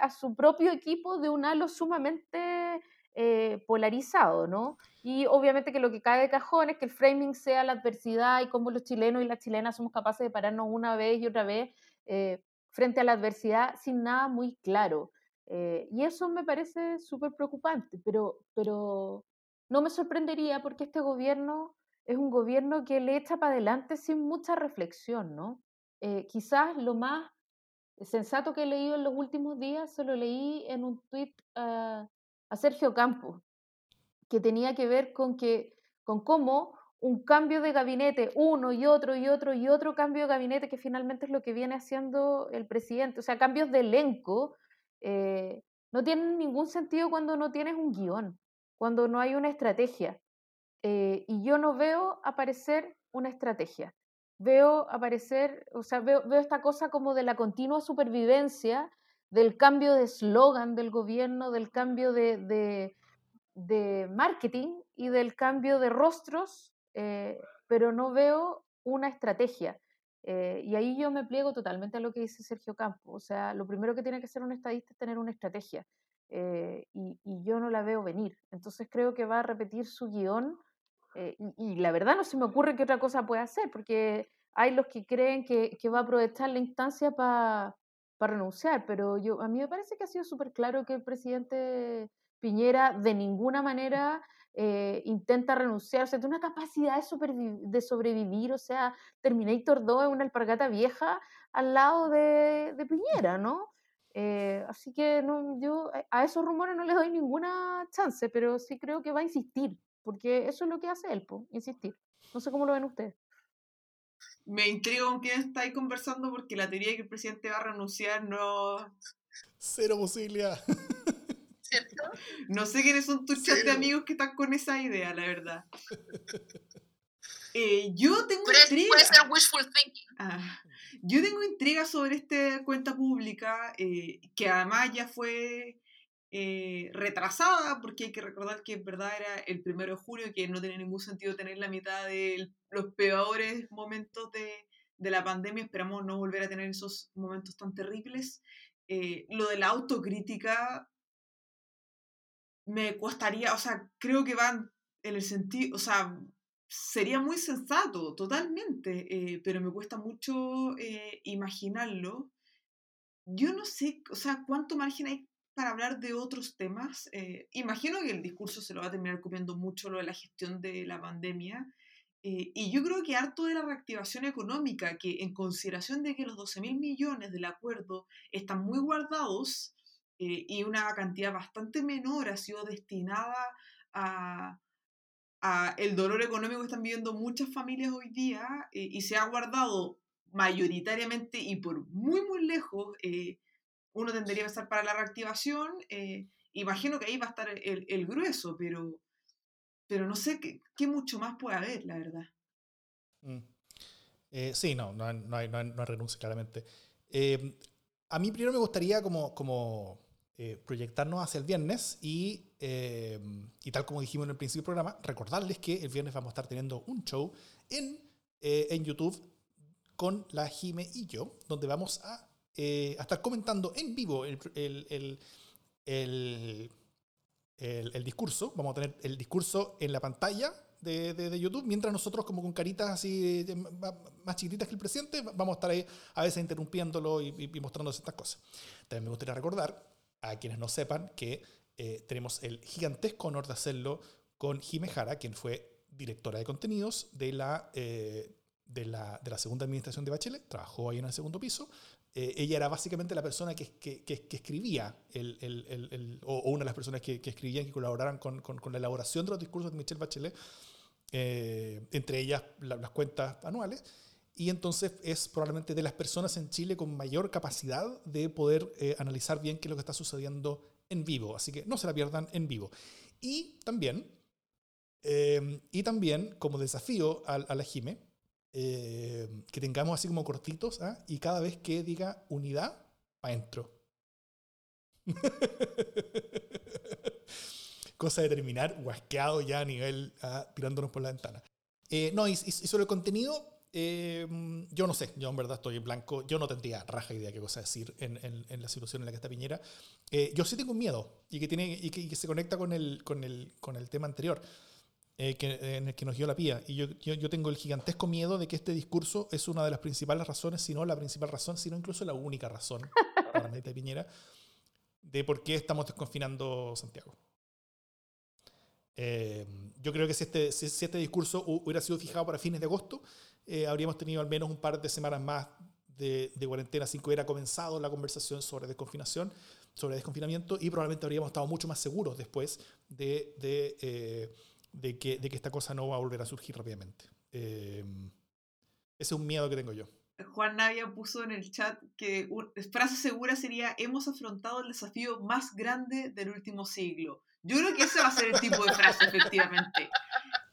a su propio equipo de un halo sumamente eh, polarizado, ¿no? Y obviamente que lo que cae de cajón es que el framing sea la adversidad y cómo los chilenos y las chilenas somos capaces de pararnos una vez y otra vez eh, frente a la adversidad sin nada muy claro. Eh, y eso me parece súper preocupante, pero, pero no me sorprendería porque este gobierno es un gobierno que le echa para adelante sin mucha reflexión, ¿no? quizás lo más sensato que he leído en los últimos días se lo leí en un tuit ah, a Sergio Campos, que tenía que ver con, que, con cómo un cambio de gabinete, uno y otro y otro y otro cambio de gabinete, que finalmente es lo que viene haciendo el presidente, o sea, cambios de elenco, eh, no tienen ningún sentido cuando no tienes un guion, cuando no hay una estrategia. Eh, y yo no veo aparecer una estrategia. Veo aparecer, o sea, veo, veo esta cosa como de la continua supervivencia del cambio de eslogan del gobierno, del cambio de, marketing y del cambio de rostros, eh, pero no veo una estrategia. Eh, y ahí yo me pliego totalmente a lo que dice Sergio Campos. O sea, lo primero que tiene que hacer un estadista es tener una estrategia. Eh, y, yo no la veo venir. Entonces creo que va a repetir su guion. Eh, y, la verdad no se me ocurre qué otra cosa puede hacer, porque hay los que creen que, que va a aprovechar la instancia para renunciar, pero yo, a mí me parece que ha sido súper claro que el presidente Piñera de ninguna manera eh, intenta renunciar, o sea, tiene una capacidad de, de, sobrevivir, o sea, Terminator 2 es una alpargata vieja al lado de, de Piñera, ¿no? Eh, así que no, yo a esos rumores no les doy ninguna chance, pero sí creo que va a insistir, porque eso es lo que hace él, insistir. No sé cómo lo ven ustedes. Me intrigo con quién estáis conversando porque la teoría de que el presidente va a renunciar no... Cero posibilidad. ¿Cierto? No sé quiénes son tus chats de amigos que están con esa idea, la verdad. Eh, yo tengo intriga. Puede ser wishful thinking. Ah, yo tengo intriga sobre esta cuenta pública, eh, que además ya fue eh, retrasada, porque hay que recordar que en verdad era el primero de julio y que no tiene ningún sentido tener la mitad de los peores momentos de, de la pandemia. Esperamos no volver a tener esos momentos tan terribles. Lo de la autocrítica me costaría, o sea, creo que van en el sentido, o sea, sería muy sensato, totalmente, eh, pero me cuesta mucho imaginarlo. Yo no sé, o sea, cuánto margen hay para hablar de otros temas. Eh, imagino que el discurso se lo va a terminar comiendo mucho lo de la gestión de la pandemia. Eh, y yo creo que harto de la reactivación económica, que en consideración de que los 12 mil millones del acuerdo están muy guardados eh, y una cantidad bastante menor ha sido destinada a, el dolor económico que están viviendo muchas familias hoy día y se ha guardado mayoritariamente y por muy, muy lejos uno tendría que estar para la reactivación. Eh, imagino que ahí va a estar el, grueso, pero, pero no sé qué, mucho más puede haber, la verdad. Mm. Eh, sí, no, no, no, hay, no, renuncia, claramente. Eh, a mí primero me gustaría como, como proyectarnos hacia el viernes y, y tal como dijimos en el principio del programa, recordarles que el viernes vamos a estar teniendo un show en, en YouTube con la Jime y yo, donde vamos a eh, a estar comentando en vivo el, el, el, el, discurso. Vamos a tener el discurso en la pantalla de, de, YouTube, mientras nosotros como con caritas así más chiquititas que el presidente, vamos a estar ahí a veces interrumpiéndolo y, y, mostrándose estas cosas. También me gustaría recordar a quienes no sepan que eh, tenemos el gigantesco honor de hacerlo con Jime Jara, quien fue directora de contenidos de la, eh, de la, de la segunda administración de Bachelet, trabajó ahí en el segundo piso, eh, ella era básicamente la persona que, que, que, escribía, el, el, el, o, una de las personas que, escribían, que colaboraran con, con, con, la elaboración de los discursos de Michelle Bachelet, eh, entre ellas las cuentas anuales. Y entonces es probablemente de las personas en Chile con mayor capacidad de poder eh, analizar bien qué es lo que está sucediendo en vivo. Así que no se la pierdan en vivo. Y también, y también como desafío a, a la Jime, eh, que tengamos así como cortitos ¿ah? y cada vez que diga unidad, para adentro. Cosa de terminar guasqueado ya a nivel ¿ah? tirándonos por la ventana. Eh, no, y, sobre el contenido, eh, yo no sé, yo en verdad estoy en blanco, yo no tendría raja idea qué cosa decir en, en, la situación en la que está Piñera. yo sí tengo miedo y que, tiene, y que, y que se conecta con el, con, el, con el tema anterior. Eh, que, en el que nos dio la pía. Y yo, yo, tengo el gigantesco miedo de que este discurso es una de las principales razones, si no la principal razón, sino incluso la única razón para Marita Piñera, de por qué estamos desconfinando Santiago. Eh, yo creo que si este, si, este discurso hubiera sido fijado para fines de agosto, eh, habríamos tenido al menos un par de semanas más de, de, cuarentena sin que hubiera comenzado la conversación sobre desconfinación, sobre desconfinamiento, y probablemente habríamos estado mucho más seguros después de, de de que, que esta cosa no va a volver a surgir rápidamente. Eh, ese es un miedo que tengo yo. Juan Navia puso en el chat que frase segura sería hemos afrontado el desafío más grande del último siglo. Yo creo que ese va a ser el tipo de frase, efectivamente.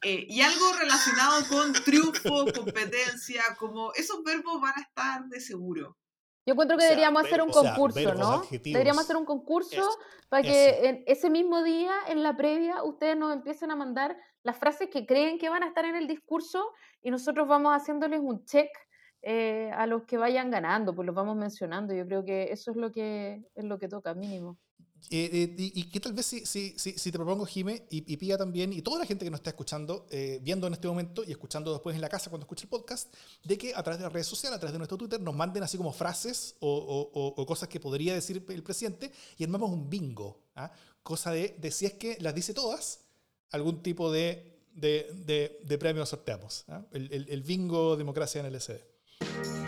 Eh, y algo relacionado con triunfo, competencia, como esos verbos van a estar de seguro. Yo encuentro que deberíamos hacer un concurso, ¿no? Deberíamos hacer un concurso para que en ese mismo día, en la previa, ustedes nos empiecen a mandar las frases que creen que van a estar en el discurso y nosotros vamos haciéndoles un check eh, a los que vayan ganando, pues los vamos mencionando. Yo creo que eso es lo que es lo que toca, mínimo. Eh, eh, y, qué tal vez si, si, si, te propongo, Jime, y, y, Pía también, y toda la gente que nos está escuchando, eh, viendo en este momento y escuchando después en la casa cuando escuche el podcast, de que a través de las redes sociales, a través de nuestro Twitter, nos manden así como frases o, o, cosas que podría decir el presidente y armamos un bingo. ¿ah? Cosa de, de, si es que las dice todas, algún tipo de, de, de premio sorteamos. ¿ah? El, el, el bingo Democracia en el SD.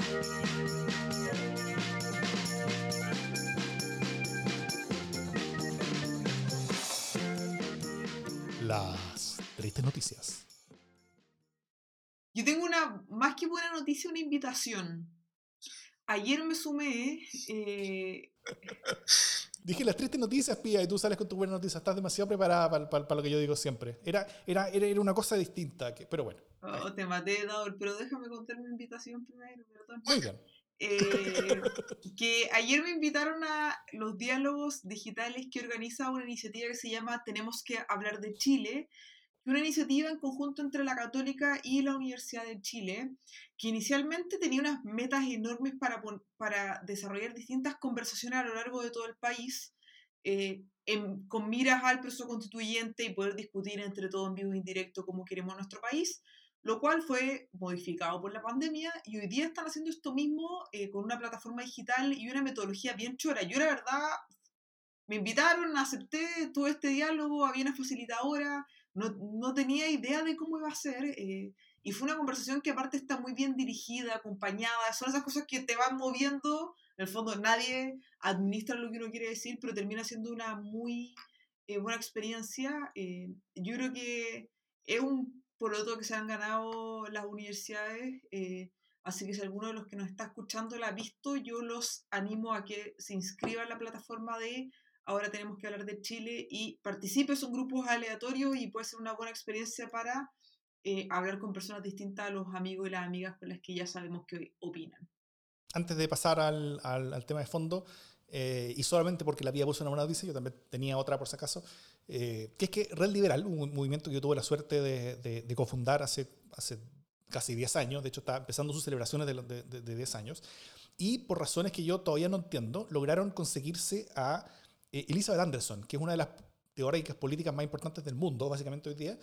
Tristes noticias. Yo tengo una, más que buena noticia, una invitación. Ayer me sumé. Eh... Dije las tristes noticias, Pía, y tú sales con tu buena noticia. Estás demasiado preparada para, lo que yo digo siempre. Era, era, era, una cosa distinta, que, pero bueno. Oh, te maté, Daur, pero déjame contar mi invitación primero. Muy bien. Eh, que ayer me invitaron a los diálogos digitales que organiza una iniciativa que se llama Tenemos que hablar de Chile, una iniciativa en conjunto entre la Católica y la Universidad de Chile, que inicialmente tenía unas metas enormes para, para desarrollar distintas conversaciones a lo largo de todo el país, eh, con miras al proceso constituyente y poder discutir entre todo en vivo e indirecto cómo queremos nuestro país lo cual fue modificado por la pandemia y hoy día están haciendo esto mismo eh, con una plataforma digital y una metodología bien chora. Yo la verdad me invitaron, acepté todo este diálogo, había una facilitadora, no, no tenía idea de cómo iba a ser eh, y fue una conversación que aparte está muy bien dirigida, acompañada, son esas cosas que te van moviendo, en el fondo nadie administra lo que uno quiere decir, pero termina siendo una muy eh, buena experiencia. yo creo que es un por otro que se han ganado las universidades. Eh, así que si alguno de los que nos está escuchando la ha visto, yo los animo a que se inscriba en la plataforma de Ahora tenemos que hablar de Chile y participe. Son grupos aleatorios y puede ser una buena experiencia para eh, hablar con personas distintas a los amigos y las amigas con las que ya sabemos que opinan. Antes de pasar al, al, tema de fondo, eh, y solamente porque la había puesto una buena noticia, yo también tenía otra por si acaso, eh, que es que Red Liberal, un movimiento que yo tuve la suerte de, de, cofundar hace, hace casi 10 años, de hecho está empezando sus celebraciones de, de, 10 años, y por razones que yo todavía no entiendo, lograron conseguirse a eh, Elizabeth Anderson, que es una de las teóricas políticas más importantes del mundo, básicamente hoy día,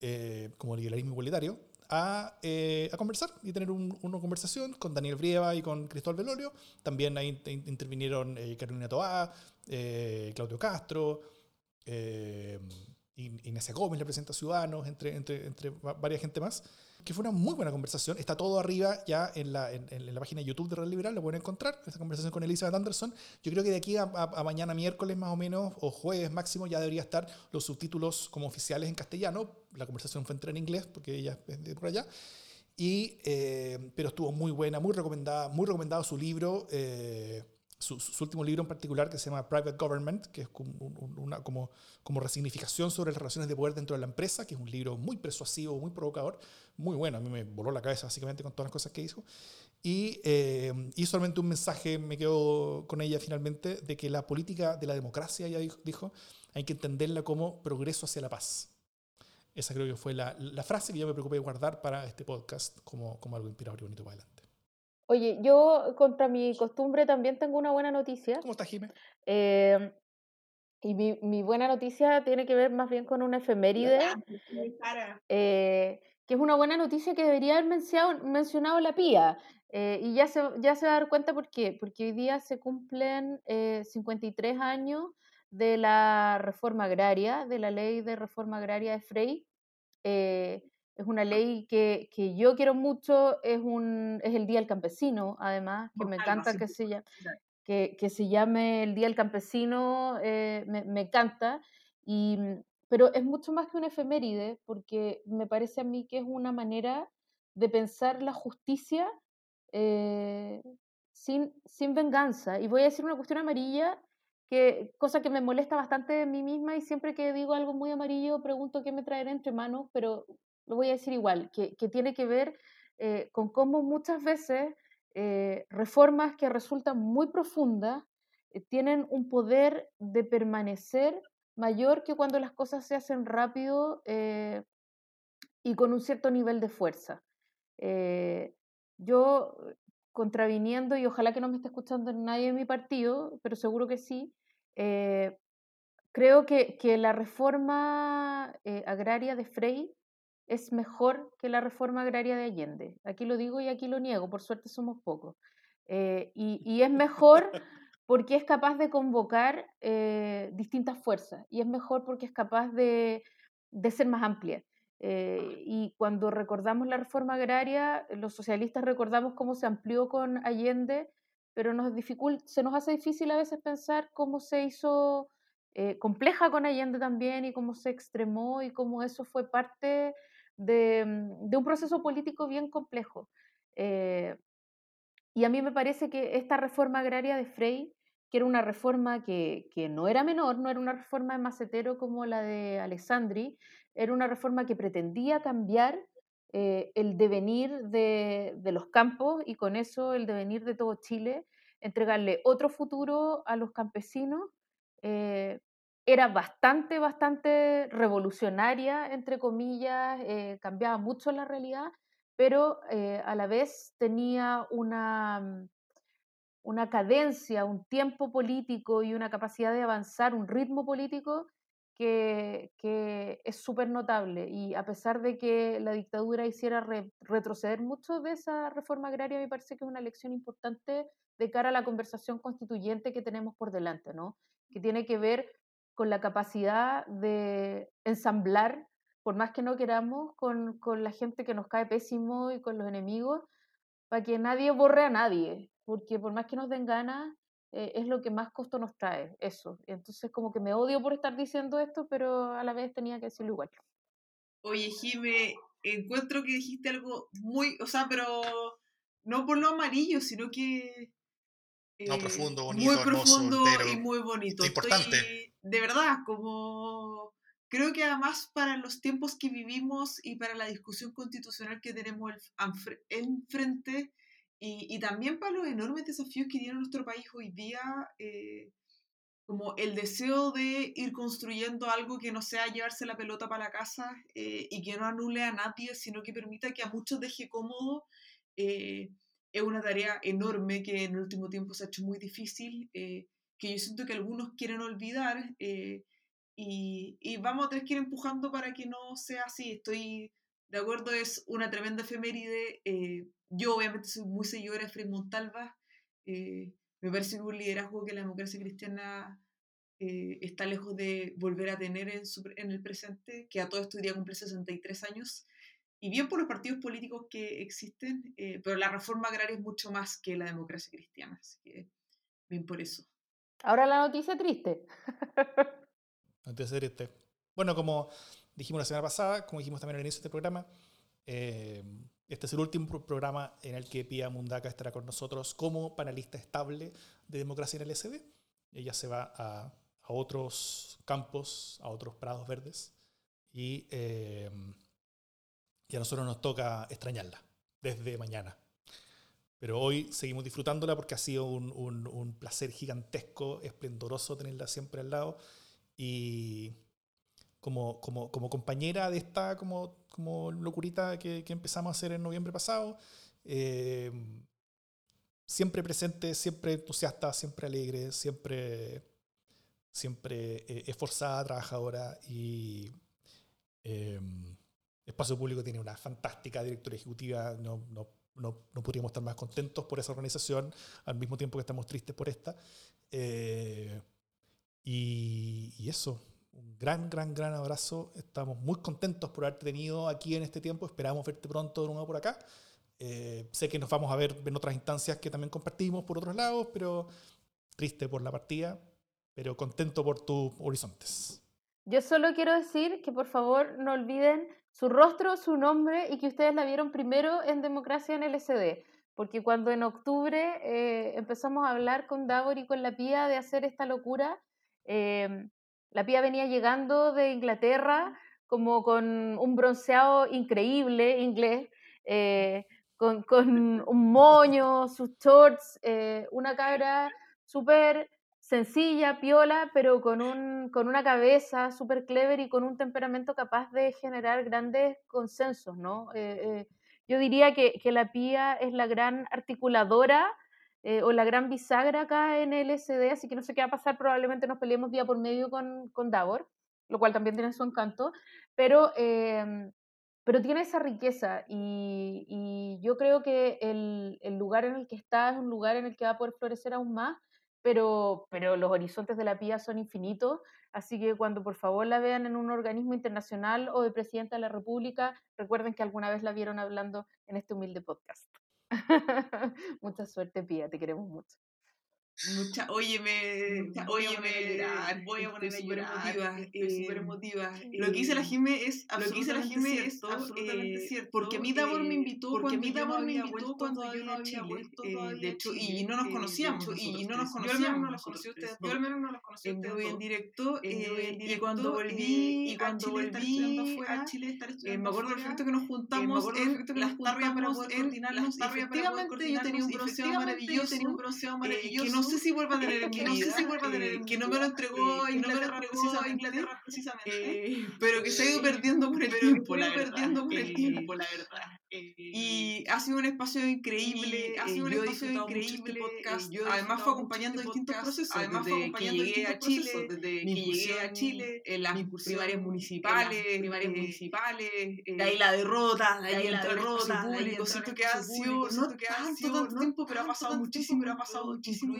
eh, como liberalismo igualitario, a, a, conversar y tener una conversación con Daniel Brieva y con Cristóbal Velorio. También ahí intervinieron Carolina Toá, Claudio Castro, eh, Inés Gómez, la presenta Ciudadanos, entre, entre, entre varias gente más, que fue una muy buena conversación. Está todo arriba ya en la, en, la página de YouTube de Red Liberal, lo pueden encontrar, esta conversación con Elizabeth Anderson. Yo creo que de aquí a, mañana miércoles más o menos, o jueves máximo, ya debería estar los subtítulos como oficiales en castellano. La conversación fue entera en inglés, porque ella es de por allá. Y, eh, pero estuvo muy buena, muy recomendada, muy recomendado su libro. Eh, su, último libro en particular que se llama Private Government, que es como, una como, como resignificación sobre las relaciones de poder dentro de la empresa, que es un libro muy persuasivo, muy provocador, muy bueno, a mí me voló la cabeza básicamente con todas las cosas que hizo. Y, eh, y solamente un mensaje me quedo con ella finalmente, de que la política de la democracia, ella dijo, hay que entenderla como progreso hacia la paz. Esa creo que fue la, la frase que yo me preocupé de guardar para este podcast como, como algo inspirador y bonito para adelante. Oye, yo contra mi costumbre también tengo una buena noticia. ¿Cómo estás, Jimé? Eh, y mi, mi, buena noticia tiene que ver más bien con una efeméride, eh, que es una buena noticia que debería haber mencionado, mencionado la PIA. Eh, y ya se, ya se va a dar cuenta por qué. Porque hoy día se cumplen 53 años de la reforma agraria, de la ley de reforma agraria de Frey es una ley que, que, yo quiero mucho, es, un, es el Día del Campesino, además, que me encanta que se, llame, que, que, se llame el Día del Campesino, eh, me, me, encanta, y, mm, pero es mucho más que una efeméride, porque me parece a mí que es una manera de pensar la justicia eh, sin, sin venganza. Y voy a decir una cuestión amarilla, que, cosa que me molesta bastante de mí misma y siempre que digo algo muy amarillo pregunto qué me traerá entre manos, pero lo voy a decir igual, que, tiene que ver eh, con cómo muchas veces eh, reformas que resultan muy profundas eh, tienen un poder de permanecer mayor que cuando las cosas se hacen rápido y con un cierto nivel de fuerza. yo contraviniendo, y ojalá que no me esté escuchando nadie de mi partido, pero seguro que sí, creo que, que, la reforma agraria de Frey es mejor que la reforma agraria de Allende. Aquí lo digo y aquí lo niego, por suerte somos pocos. Eh, y, y, es mejor porque es capaz de convocar distintas fuerzas y es mejor porque es capaz de, de ser más amplia. Eh, y cuando recordamos la reforma agraria, los socialistas recordamos cómo se amplió con Allende, pero nos se nos hace difícil a veces pensar cómo se hizo eh, compleja con Allende también y cómo se extremó y cómo eso fue parte de, mm, de un proceso político bien complejo. Eh, y a mí me parece que esta reforma agraria de Frey, que era una reforma que, que no era menor, no era una reforma de macetero como la de Alessandri, era una reforma que pretendía cambiar eh, el devenir de, los campos y con eso el devenir de todo Chile, entregarle otro futuro a los campesinos. Eh, era bastante, bastante revolucionaria, entre comillas, eh, cambiaba mucho la realidad, pero a la vez tenía una, una cadencia, un tiempo político y una capacidad de avanzar, un ritmo político que, es súper notable y a pesar de que la dictadura hiciera retroceder mucho de esa reforma agraria, me parece que es una lección importante de cara a la conversación constituyente que tenemos por delante, ¿no? Que tiene que ver con la capacidad de ensamblar, por más que no queramos, con, con la gente que nos cae pésimo y con los enemigos, para que nadie borre a nadie, porque por más que nos den ganas, eh, es lo que más costo nos trae, eso. Entonces como que me odio por estar diciendo esto, pero a la vez tenía que decirlo igual. Oye, Jime, encuentro que dijiste algo muy, o sea, pero no por lo amarillo, sino que... no, profundo, bonito, Muy profundo y muy bonito. Importante. de verdad, como... Creo que además para los tiempos que vivimos y para la discusión constitucional que tenemos enfrente, y, también para los enormes desafíos que tiene nuestro país hoy día, eh, como el deseo de ir construyendo algo que no sea llevarse la pelota para la casa eh, y que no anule a nadie, sino que permita que a muchos deje cómodo, eh, es una tarea enorme que en el último tiempo se ha hecho muy difícil, que yo siento que algunos quieren olvidar y, y, vamos a tener que ir empujando para que no sea así. Estoy de acuerdo, es una tremenda efeméride yo obviamente soy muy seguidora de Frei Montalva. Eh, me parece un liderazgo que la democracia cristiana eh, está lejos de volver a tener en, en, el presente, que a todo esto día cumple 63 años. Y bien por los partidos políticos que existen, eh, pero la reforma agraria es mucho más que la democracia cristiana. Así que bien por eso. Ahora la noticia triste. noticia triste. Bueno, como dijimos la semana pasada, como dijimos también al inicio de este programa, este es el último programa en el que Pia Mundaka estará con nosotros como panelista estable de democracia en el SD. Ella se va a, otros campos, a otros prados verdes, y, eh, a nosotros nos toca extrañarla desde mañana. Pero hoy seguimos disfrutándola porque ha sido un, un placer gigantesco, esplendoroso tenerla siempre al lado. Y, como, como, como compañera de esta como, como locurita que, que empezamos a hacer en noviembre pasado. Eh, siempre presente, siempre entusiasta, siempre alegre, siempre, siempre eh, esforzada, trabajadora y eh, Espacio Público tiene una fantástica directora ejecutiva, no, no, no, no, podríamos estar más contentos por esa organización, al mismo tiempo que estamos tristes por esta. y, y, eso, un gran, gran, gran abrazo. Estamos muy contentos por haberte tenido aquí en este tiempo. Esperamos verte pronto de nuevo por acá. Eh, sé que nos vamos a ver en otras instancias que también compartimos por otros lados, pero triste por la partida, pero contento por tus horizontes. Yo solo quiero decir que por favor no olviden su rostro, su nombre y que ustedes la vieron primero en Democracia en LSD. Porque cuando en octubre eh, empezamos a hablar con Davor y con la Pía de hacer esta locura, eh, la pía venía llegando de Inglaterra como con un bronceado increíble inglés, eh, con, un moño, sus shorts, eh, una cara súper sencilla, piola, pero con, un, con una cabeza súper clever y con un temperamento capaz de generar grandes consensos, ¿no? Eh, yo diría que, que la PIA es la gran articuladora eh, o la gran bisagra acá en el SD, así que no sé qué va a pasar, probablemente nos peleemos día por medio con, con Davor, lo cual también tiene su encanto, pero, em, pero tiene esa riqueza y, y yo creo que el, el, lugar en el que está es un lugar en el que va a poder florecer aún más, pero, pero los horizontes de la PIA son infinitos, así que cuando por favor la vean en un organismo internacional o de Presidenta de la República, recuerden que alguna vez la vieron hablando en este humilde podcast. Mucha suerte, Pía, te queremos mucho. Mucha, óyeme, óyeme, voy a ponerme a llorar, estoy súper emotiva. Eh, lo que dice la Jime es lo que dice la Jime es absolutamente eh, cierto. Porque a mí Davor me invitó porque cuando yo no había vuelto cuando yo no había vuelto eh, de hecho, y no nos conocíamos, y no nos conocíamos, yo al menos no los conocí ustedes, yo al menos no los conocí en en directo, y cuando volví, y cuando volví a Chile me acuerdo perfecto que nos juntamos en las tarrias para poder coordinar las tarrias efectivamente yo tenía un bronceado maravilloso, tenía un bronceado maravilloso no sé si vuelva a tener en mi vida, no sé si vuelva a tener en que no me lo entregó a Inglaterra, precisamente, precisamente pero que se ha ido perdiendo por el tiempo, la perdiendo por el tiempo, la verdad. Y ha sido un espacio increíble, ha sido un espacio increíble. Este podcast. Yo además fue acompañando distintos procesos, además fue acompañando llegué a Chile, desde que llegué a Chile, en las primarias municipales, primarias municipales, de ahí la derrota, de ahí la derrota, público, siento que ha sido no tanto tiempo, pero ha pasado muchísimo, pero ha pasado muchísimo,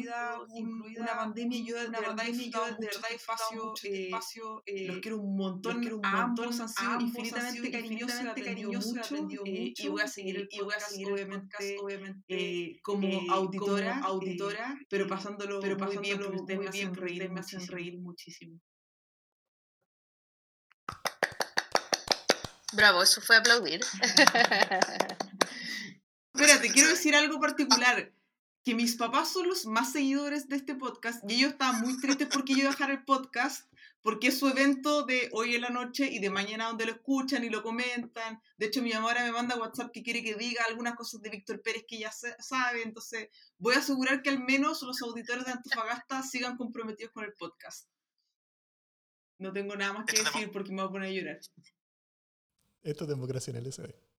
incluida una pandemia, yo de verdad de verdad espacio, espacio, los quiero un montón, ambos han sido infinitamente cariñosos, mucho y voy a seguir el podcast, obviamente, obviamente eh, como, eh, auditora, como auditora eh, pero pasándolo, pero pasándolo muy bien, porque ustedes me hacen reír, me hacen reír muchísimo. Bravo, eso fue aplaudir. Espérate, quiero decir algo particular. Que mis papás son los más seguidores de este podcast y ellos estaban muy tristes porque yo dejar el podcast porque es su evento de hoy en la noche y de mañana donde lo escuchan y lo comentan. De hecho, mi mamá ahora me manda WhatsApp que quiere que diga algunas cosas de Víctor Pérez que ya sabe. Entonces, voy a asegurar que al menos los auditores de Antofagasta sigan comprometidos con el podcast. No tengo nada más que decir porque me voy a poner a llorar. Esto es democracia en el SD.